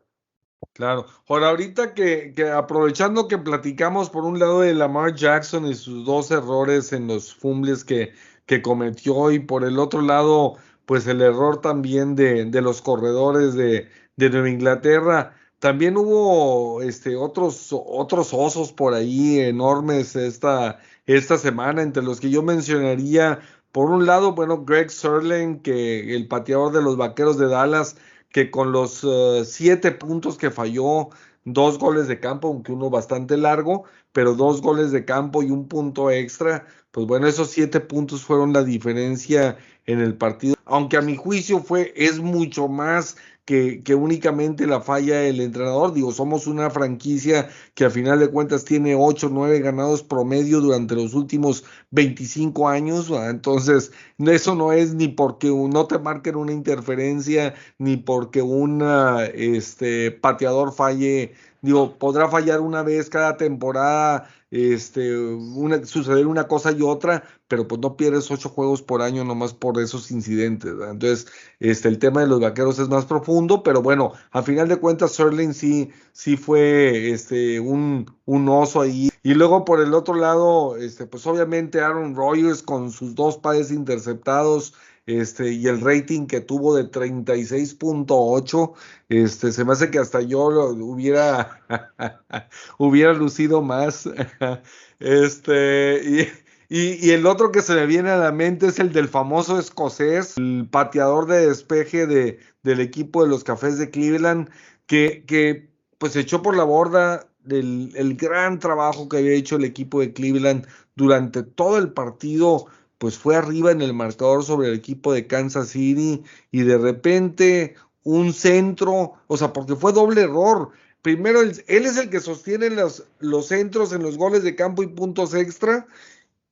A: Claro. Ahora, ahorita que, que aprovechando que platicamos por un lado de Lamar Jackson y sus dos errores en los fumbles que, que cometió y por el otro lado, pues el error también de, de los corredores de, de Nueva Inglaterra. También hubo este, otros, otros osos por ahí enormes esta, esta semana, entre los que yo mencionaría, por un lado, bueno, Greg Sirlein, que el pateador de los Vaqueros de Dallas, que con los eh, siete puntos que falló, dos goles de campo, aunque uno bastante largo, pero dos goles de campo y un punto extra, pues bueno, esos siete puntos fueron la diferencia en el partido, aunque a mi juicio fue, es mucho más que, que únicamente la falla del entrenador, digo, somos una franquicia que a final de cuentas tiene 8 o 9 ganados promedio durante los últimos 25 años, entonces eso no es ni porque no te marquen una interferencia, ni porque un este, pateador falle, digo, podrá fallar una vez cada temporada este, una, suceder una cosa y otra, pero pues no pierdes ocho juegos por año nomás por esos incidentes. Entonces, este, el tema de los vaqueros es más profundo, pero bueno, a final de cuentas, Sterling sí, sí fue este, un, un oso ahí. Y luego por el otro lado, este, pues obviamente Aaron Rodgers con sus dos pares interceptados, este, y el rating que tuvo de 36.8, este, se me hace que hasta yo lo hubiera, hubiera lucido más. Este, y, y, el otro que se me viene a la mente es el del famoso escocés, el pateador de despeje de, del equipo de los Cafés de Cleveland, que, que pues echó por la borda el gran trabajo que había hecho el equipo de Cleveland durante todo el partido pues fue arriba en el marcador sobre el equipo de Kansas City y de repente un centro, o sea, porque fue doble error. Primero, él, es el que sostiene los, los, centros en los goles de campo y puntos extra,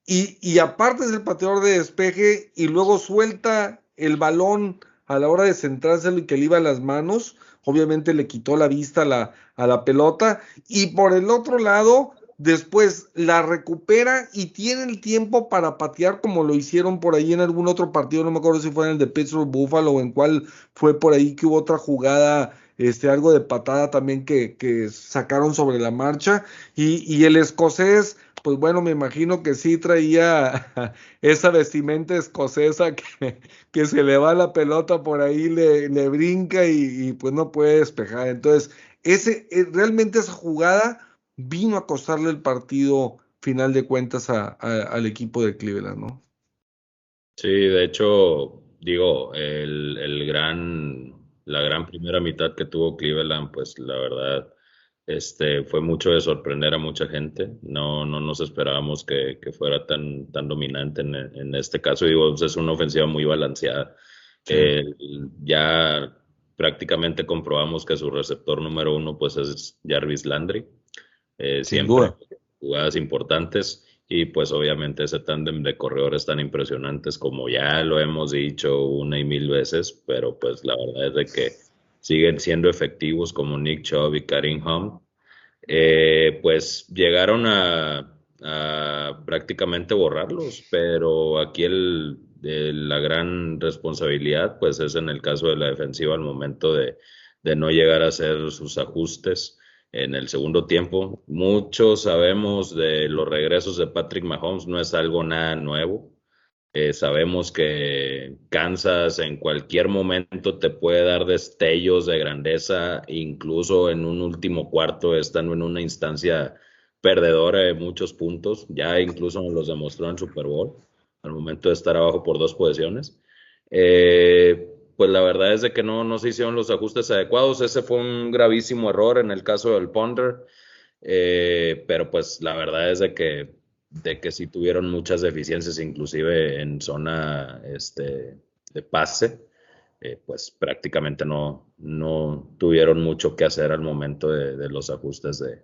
A: y, y aparte es el pateador de despeje, y luego suelta el balón a la hora de centrárselo y que le iba a las manos. Obviamente le quitó la vista a la, a la pelota, y por el otro lado, después la recupera y tiene el tiempo para patear como lo hicieron por ahí en algún otro partido, no me acuerdo si fue en el de Pittsburgh Buffalo o en cuál fue por ahí que hubo otra jugada, este, algo de patada también que, que sacaron sobre la marcha. Y, y, el escocés, pues bueno, me imagino que sí traía esa vestimenta escocesa que, que se le va la pelota por ahí, le, le brinca y, y pues no puede despejar, entonces ese, eh, realmente esa jugada vino a costarle el partido final de cuentas a, a, al equipo de Cleveland, ¿no?
C: Sí, de hecho, digo, el, el, gran, la gran primera mitad que tuvo Cleveland, pues la verdad, este, fue mucho de sorprender a mucha gente. No, no nos esperábamos que, que fuera tan, tan dominante en, en, este caso. Digo, es una ofensiva muy balanceada. Sí. Eh, ya prácticamente comprobamos que su receptor número uno, pues es Jarvis Landry. Eh, siempre duda. jugadas importantes y pues obviamente ese tándem de corredores tan impresionantes como ya lo hemos dicho una y mil veces, pero pues la verdad es de que siguen siendo efectivos como Nick Chubb y Karim Hunt, eh, pues llegaron a, a, prácticamente borrarlos, pero aquí el, el, la gran responsabilidad pues es en el caso de la defensiva al momento de, de no llegar a hacer sus ajustes en el segundo tiempo. Muchos sabemos de los regresos de Patrick Mahomes, no es algo nada nuevo. Eh, sabemos que Kansas en cualquier momento te puede dar destellos de grandeza, incluso en un último cuarto, estando en una instancia perdedora de muchos puntos. Ya incluso los demostró en Super Bowl, al momento de estar abajo por dos posiciones. Eh, pues la verdad es de que no, no se hicieron los ajustes adecuados. Ese fue un gravísimo error en el caso del Ponder. Eh, pero pues la verdad es de que, de que sí tuvieron muchas deficiencias, inclusive en zona este, de pase. Eh, pues prácticamente no, no tuvieron mucho que hacer al momento de, los ajustes de,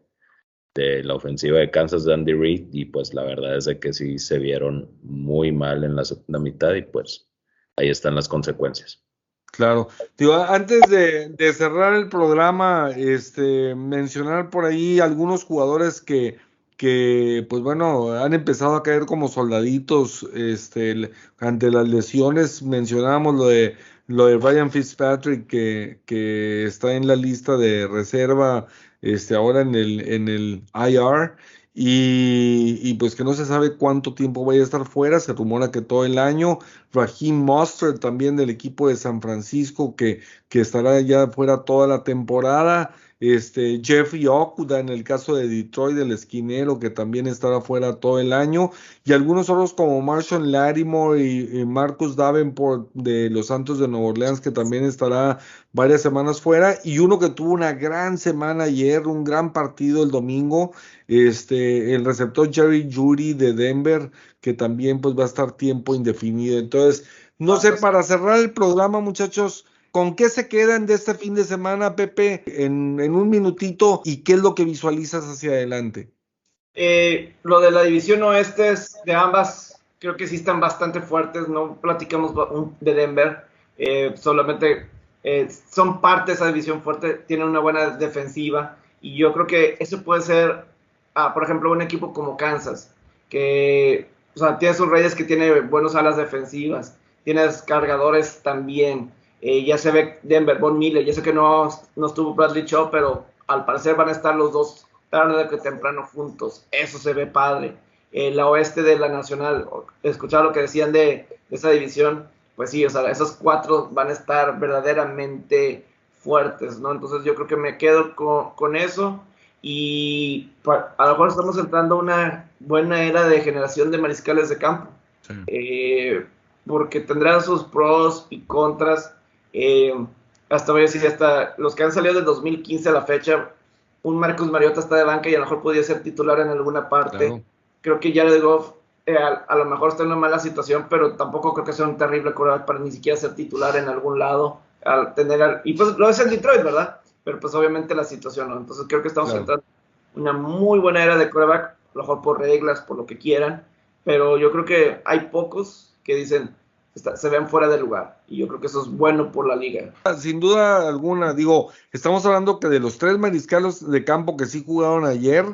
C: de, la ofensiva de Kansas de Andy Reid y pues la verdad es de que sí se vieron muy mal en la segunda mitad y pues ahí están las consecuencias.
A: Claro. Digo, antes de, de, cerrar el programa, este, mencionar por ahí algunos jugadores que, que, pues bueno, han empezado a caer como soldaditos este, ante las lesiones. Mencionábamos lo de lo de Ryan Fitzpatrick, que, que está en la lista de reserva este, ahora en el, en el IR. Y, y, pues que no se sabe cuánto tiempo vaya a estar fuera, se rumora que todo el año. Raheem Mostert también del equipo de San Francisco que, que estará ya fuera toda la temporada. Este, Jeffrey Okuda en el caso de Detroit, del esquinero, que también estará fuera todo el año, y algunos otros como Marshall Lattimore y, y, Marcus Davenport de los Santos de Nueva Orleans, que también estará varias semanas fuera, y uno que tuvo una gran semana ayer, un gran partido el domingo, este, el receptor Jerry Judy de Denver, que también pues va a estar tiempo indefinido. Entonces, no sé, para cerrar el programa, muchachos, ¿Con qué se quedan de este fin de semana, Pepe, en, en un minutito y qué es lo que visualizas hacia adelante?
D: Eh, lo de la división oeste es de ambas, creo que sí están bastante fuertes, no platicamos de Denver, eh, solamente eh, son parte de esa división fuerte, tienen una buena defensiva y yo creo que eso puede ser a, por ejemplo, un equipo como Kansas, que, o sea, tiene sus Reyes que tiene buenas alas defensivas, tienes cargadores también, eh, ya se ve Denver, Von Miller, ya sé que no, no estuvo Bradley Shaw, pero al parecer van a estar los dos tarde que temprano juntos, eso se ve padre. El oeste de la Nacional, escuchar lo que decían de, de esa división, pues sí, o sea, esos cuatro van a estar verdaderamente fuertes, ¿no? Entonces yo creo que me quedo con, con eso y pa- a lo mejor estamos entrando a una buena era de generación de mariscales de campo,
A: Sí.
D: eh, porque tendrán sus pros y contras. eh, hasta voy a decir, hasta los que han salido del 2015 a la fecha, un Marcus Mariota está de banca y a lo mejor podría ser titular en alguna parte.
A: Claro.
D: Creo que Jared Goff eh, a, a lo mejor está en una mala situación, pero tampoco creo que sea un terrible quarterback para ni siquiera ser titular en algún lado. Al tener al- y pues lo es en Detroit, ¿verdad? Pero pues obviamente la situación, ¿no? Entonces creo que estamos
A: Claro.
D: entrando en una muy buena era de quarterback, a lo mejor por reglas, por lo que quieran, pero yo creo que hay pocos que dicen, está- se ven fuera de lugar. Y yo creo que eso es bueno por la liga.
A: Sin duda alguna, digo, estamos hablando que de los tres mariscales de campo que sí jugaron ayer,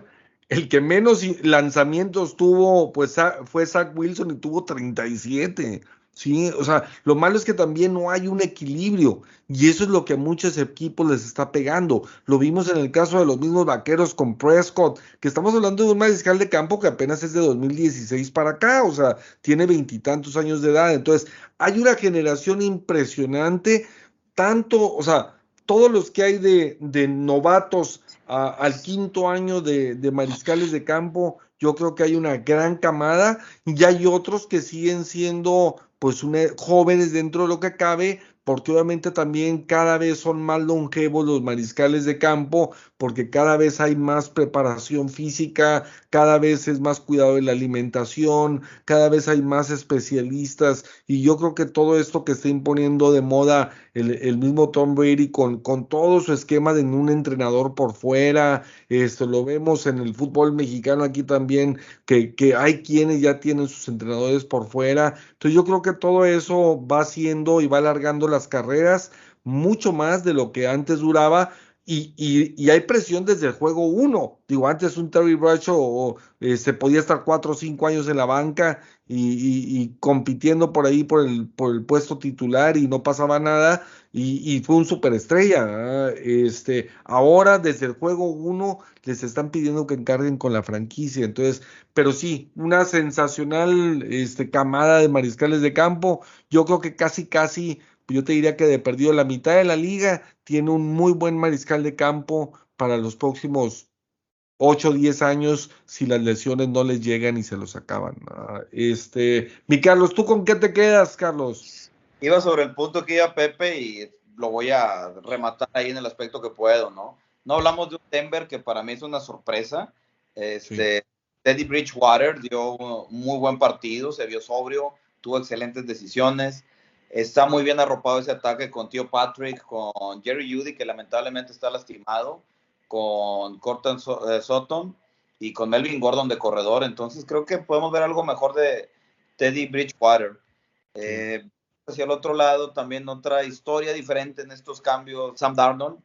A: el que menos lanzamientos tuvo, pues fue Zach Wilson y tuvo 37. Sí, o sea, lo malo es que también no hay un equilibrio y eso es lo que a muchos equipos les está pegando. Lo vimos en el caso de los mismos vaqueros con Prescott, que estamos hablando de un mariscal de campo que apenas es de 2016 para acá, o sea, tiene veintitantos años de edad. Entonces, hay una generación impresionante, tanto, o sea, todos los que hay de, de novatos a- al quinto año de, de mariscales de campo, yo creo que hay una gran camada y hay otros que siguen siendo pues una- jóvenes dentro de lo que cabe, porque obviamente también cada vez son más longevos los mariscales de campo, porque cada vez hay más preparación física, cada vez es más cuidado de la alimentación, cada vez hay más especialistas y yo creo que todo esto que está imponiendo de moda el, el mismo Tom Brady con, con todo su esquema de un entrenador por fuera, esto lo vemos en el fútbol mexicano aquí también, que, que hay quienes ya tienen sus entrenadores por fuera, entonces yo creo que todo eso va haciendo y va alargando las carreras mucho más de lo que antes duraba. Y, y- y hay presión desde el juego uno. Digo, antes un Terry Bradshaw eh, se podía estar cuatro o cinco años en la banca y, y- compitiendo por ahí por el, por el puesto titular y no pasaba nada. Y, fue un superestrella. ¿verdad? Este, ahora, desde el juego uno, les están pidiendo que encarguen con la franquicia. Entonces, pero sí, una sensacional este, camada de mariscales de campo. Yo creo que casi, casi, yo te diría que de perdido la mitad de la liga tiene un muy buen mariscal de campo para los próximos 8 o 10 años si las lesiones no les llegan y se los acaban. ¿verdad? Este, mi Carlos, ¿tú con qué te quedas, Carlos?
E: Iba sobre el punto que iba Pepe y lo voy a rematar ahí en el aspecto que puedo, ¿no? No hablamos de un Denver que para mí es una sorpresa. Este, Teddy Bridgewater dio un muy buen partido, se vio sobrio, tuvo excelentes decisiones. Está muy bien arropado ese ataque con Tío Patrick, con Jerry Judy, que lamentablemente está lastimado, con Corton eh, Sutton y con Melvin Gordon de corredor. Entonces creo que podemos ver algo mejor de Teddy Bridgewater. Eh, hacia el otro lado, también otra historia diferente en estos cambios, Sam Darnold.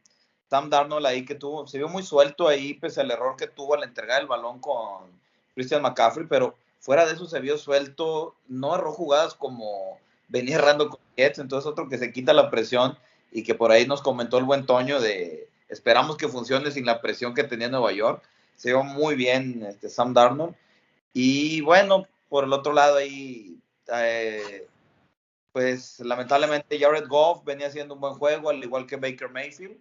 E: Sam Darnold ahí que tuvo, se vio muy suelto ahí, pese al error que tuvo al entregar el balón con Christian McCaffrey, pero fuera de eso se vio suelto, no erró jugadas como venía errando con Jets, entonces otro que se quita la presión y que por ahí nos comentó el buen Toño de esperamos que funcione sin la presión que tenía Nueva York. Se vio muy bien este, Sam Darnold. Y bueno, por el otro lado ahí, eh, pues lamentablemente Jared Goff venía haciendo un buen juego, al igual que Baker Mayfield.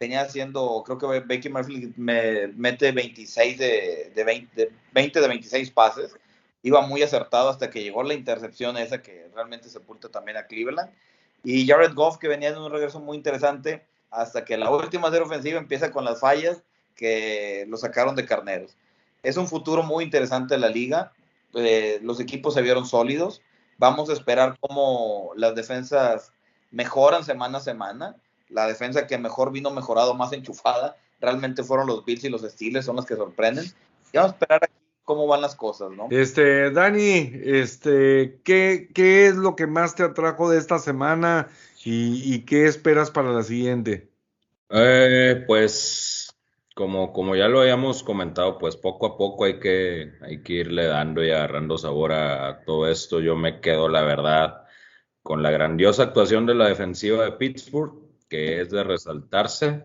E: Venía haciendo, creo que Baker Mayfield me mete 26 de, de, 20, de 20 de 26 pases. Iba muy acertado hasta que llegó la intercepción esa que realmente sepulta también a Cleveland. Y Jared Goff que venía de un regreso muy interesante hasta que la última serie ofensiva empieza con las fallas que lo sacaron de carneros. Es un futuro muy interesante de la liga. Eh, los equipos se vieron sólidos. Vamos a esperar cómo las defensas mejoran semana a semana. La defensa que mejor vino mejorado, más enchufada, realmente fueron los Bills y los Steelers, son los que sorprenden. Y vamos a esperar aquí cómo van las cosas, ¿no?
A: Este, Dani, este, ¿qué, qué es lo que más te atrajo de esta semana y, y qué esperas para la siguiente?
C: Eh, pues como, como ya lo habíamos comentado, pues poco a poco hay que, hay que irle dando y agarrando sabor a, a todo esto. Yo me quedo, la verdad, con la grandiosa actuación de la defensiva de Pittsburgh, que es de resaltarse,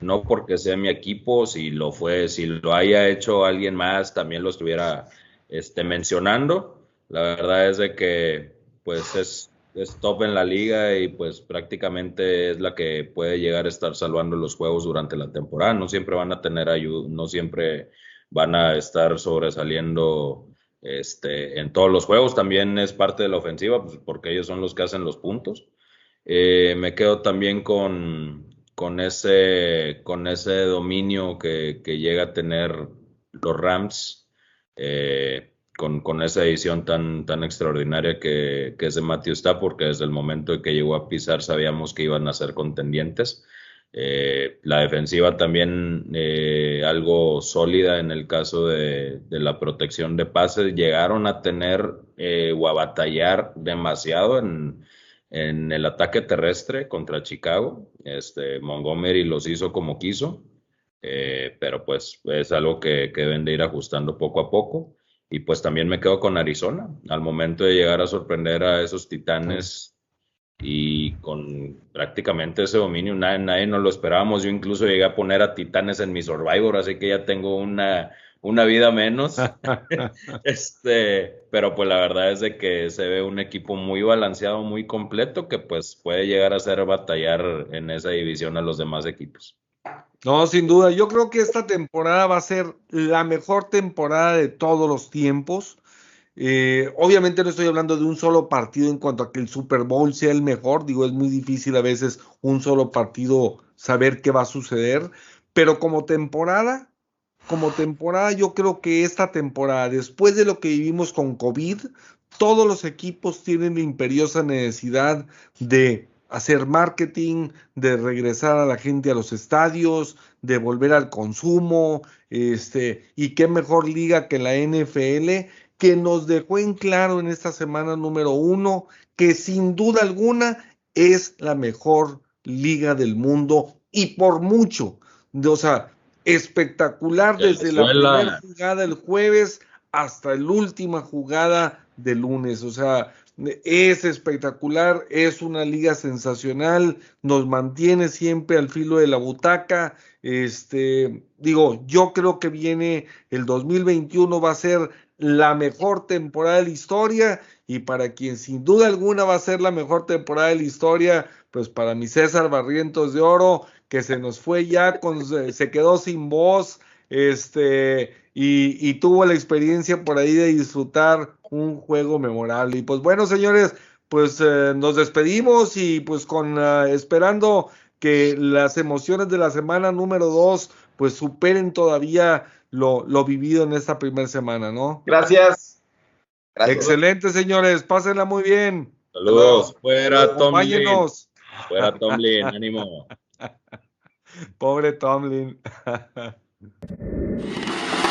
C: no porque sea mi equipo, si lo fue, si lo haya hecho alguien más, también lo estuviera este, mencionando. La verdad es de que pues es, es top en la liga y pues prácticamente es la que puede llegar a estar salvando los juegos durante la temporada. No siempre van a tener ayuda, no siempre van a estar sobresaliendo este, en todos los juegos. También es parte de la ofensiva, pues, porque ellos son los que hacen los puntos. Eh, me quedo también con, con, ese, con ese dominio que, que llega a tener los Rams. Eh, con, con, esa edición tan, tan extraordinaria que, que, es de Matthew Stafford, que desde el momento en que llegó a pisar sabíamos que iban a ser contendientes. Eh, la defensiva también eh, algo sólida en el caso de, de, la protección de pases. Llegaron a tener eh, o a batallar demasiado en, en, el ataque terrestre contra Chicago. Este, Montgomery los hizo como quiso, eh, pero pues es algo que, que deben de ir ajustando poco a poco. Y pues también me quedo con Arizona, al momento de llegar a sorprender a esos titanes y con prácticamente ese dominio, nadie, nadie nos lo esperábamos. Yo incluso llegué a poner a titanes en mi Survivor, así que ya tengo una, una vida menos. este, pero pues la verdad es de que se ve un equipo muy balanceado, muy completo, que pues puede llegar a ser batallar en esa división a los demás equipos.
A: No, sin duda. Yo creo que esta temporada va a ser la mejor temporada de todos los tiempos. Eh, obviamente no estoy hablando de un solo partido en cuanto a que el Super Bowl sea el mejor. Digo, es muy difícil a veces un solo partido saber qué va a suceder. Pero como temporada, como temporada, yo creo que esta temporada, después de lo que vivimos con COVID, todos los equipos tienen la imperiosa necesidad de hacer marketing, de regresar a la gente a los estadios, de volver al consumo, este, y qué mejor liga que la NFL, que nos dejó en claro en esta semana número uno que sin duda alguna es la mejor liga del mundo y por mucho, o sea, espectacular desde la primera jugada el jueves hasta la última jugada del lunes, o sea, es espectacular, es una liga sensacional, nos mantiene siempre al filo de la butaca. Este, digo, yo creo que viene el 2021 va a ser la mejor temporada de la historia y para quien sin duda alguna va a ser la mejor temporada de la historia, pues para mi César Barrientos de Oro, que se nos fue ya, con, se quedó sin voz, este, y, y tuvo la experiencia por ahí de disfrutar un juego memorable. Y pues bueno, señores, pues eh, nos despedimos y pues con uh, esperando que las emociones de la semana número dos pues superen todavía lo, lo vivido en esta primera semana, ¿no?
D: Gracias.
A: Gracias. Excelente, señores. Pásenla muy bien.
C: Saludos. Fuera Tomlin. Fuera Tomlin. Ánimo.
A: Pobre Tomlin.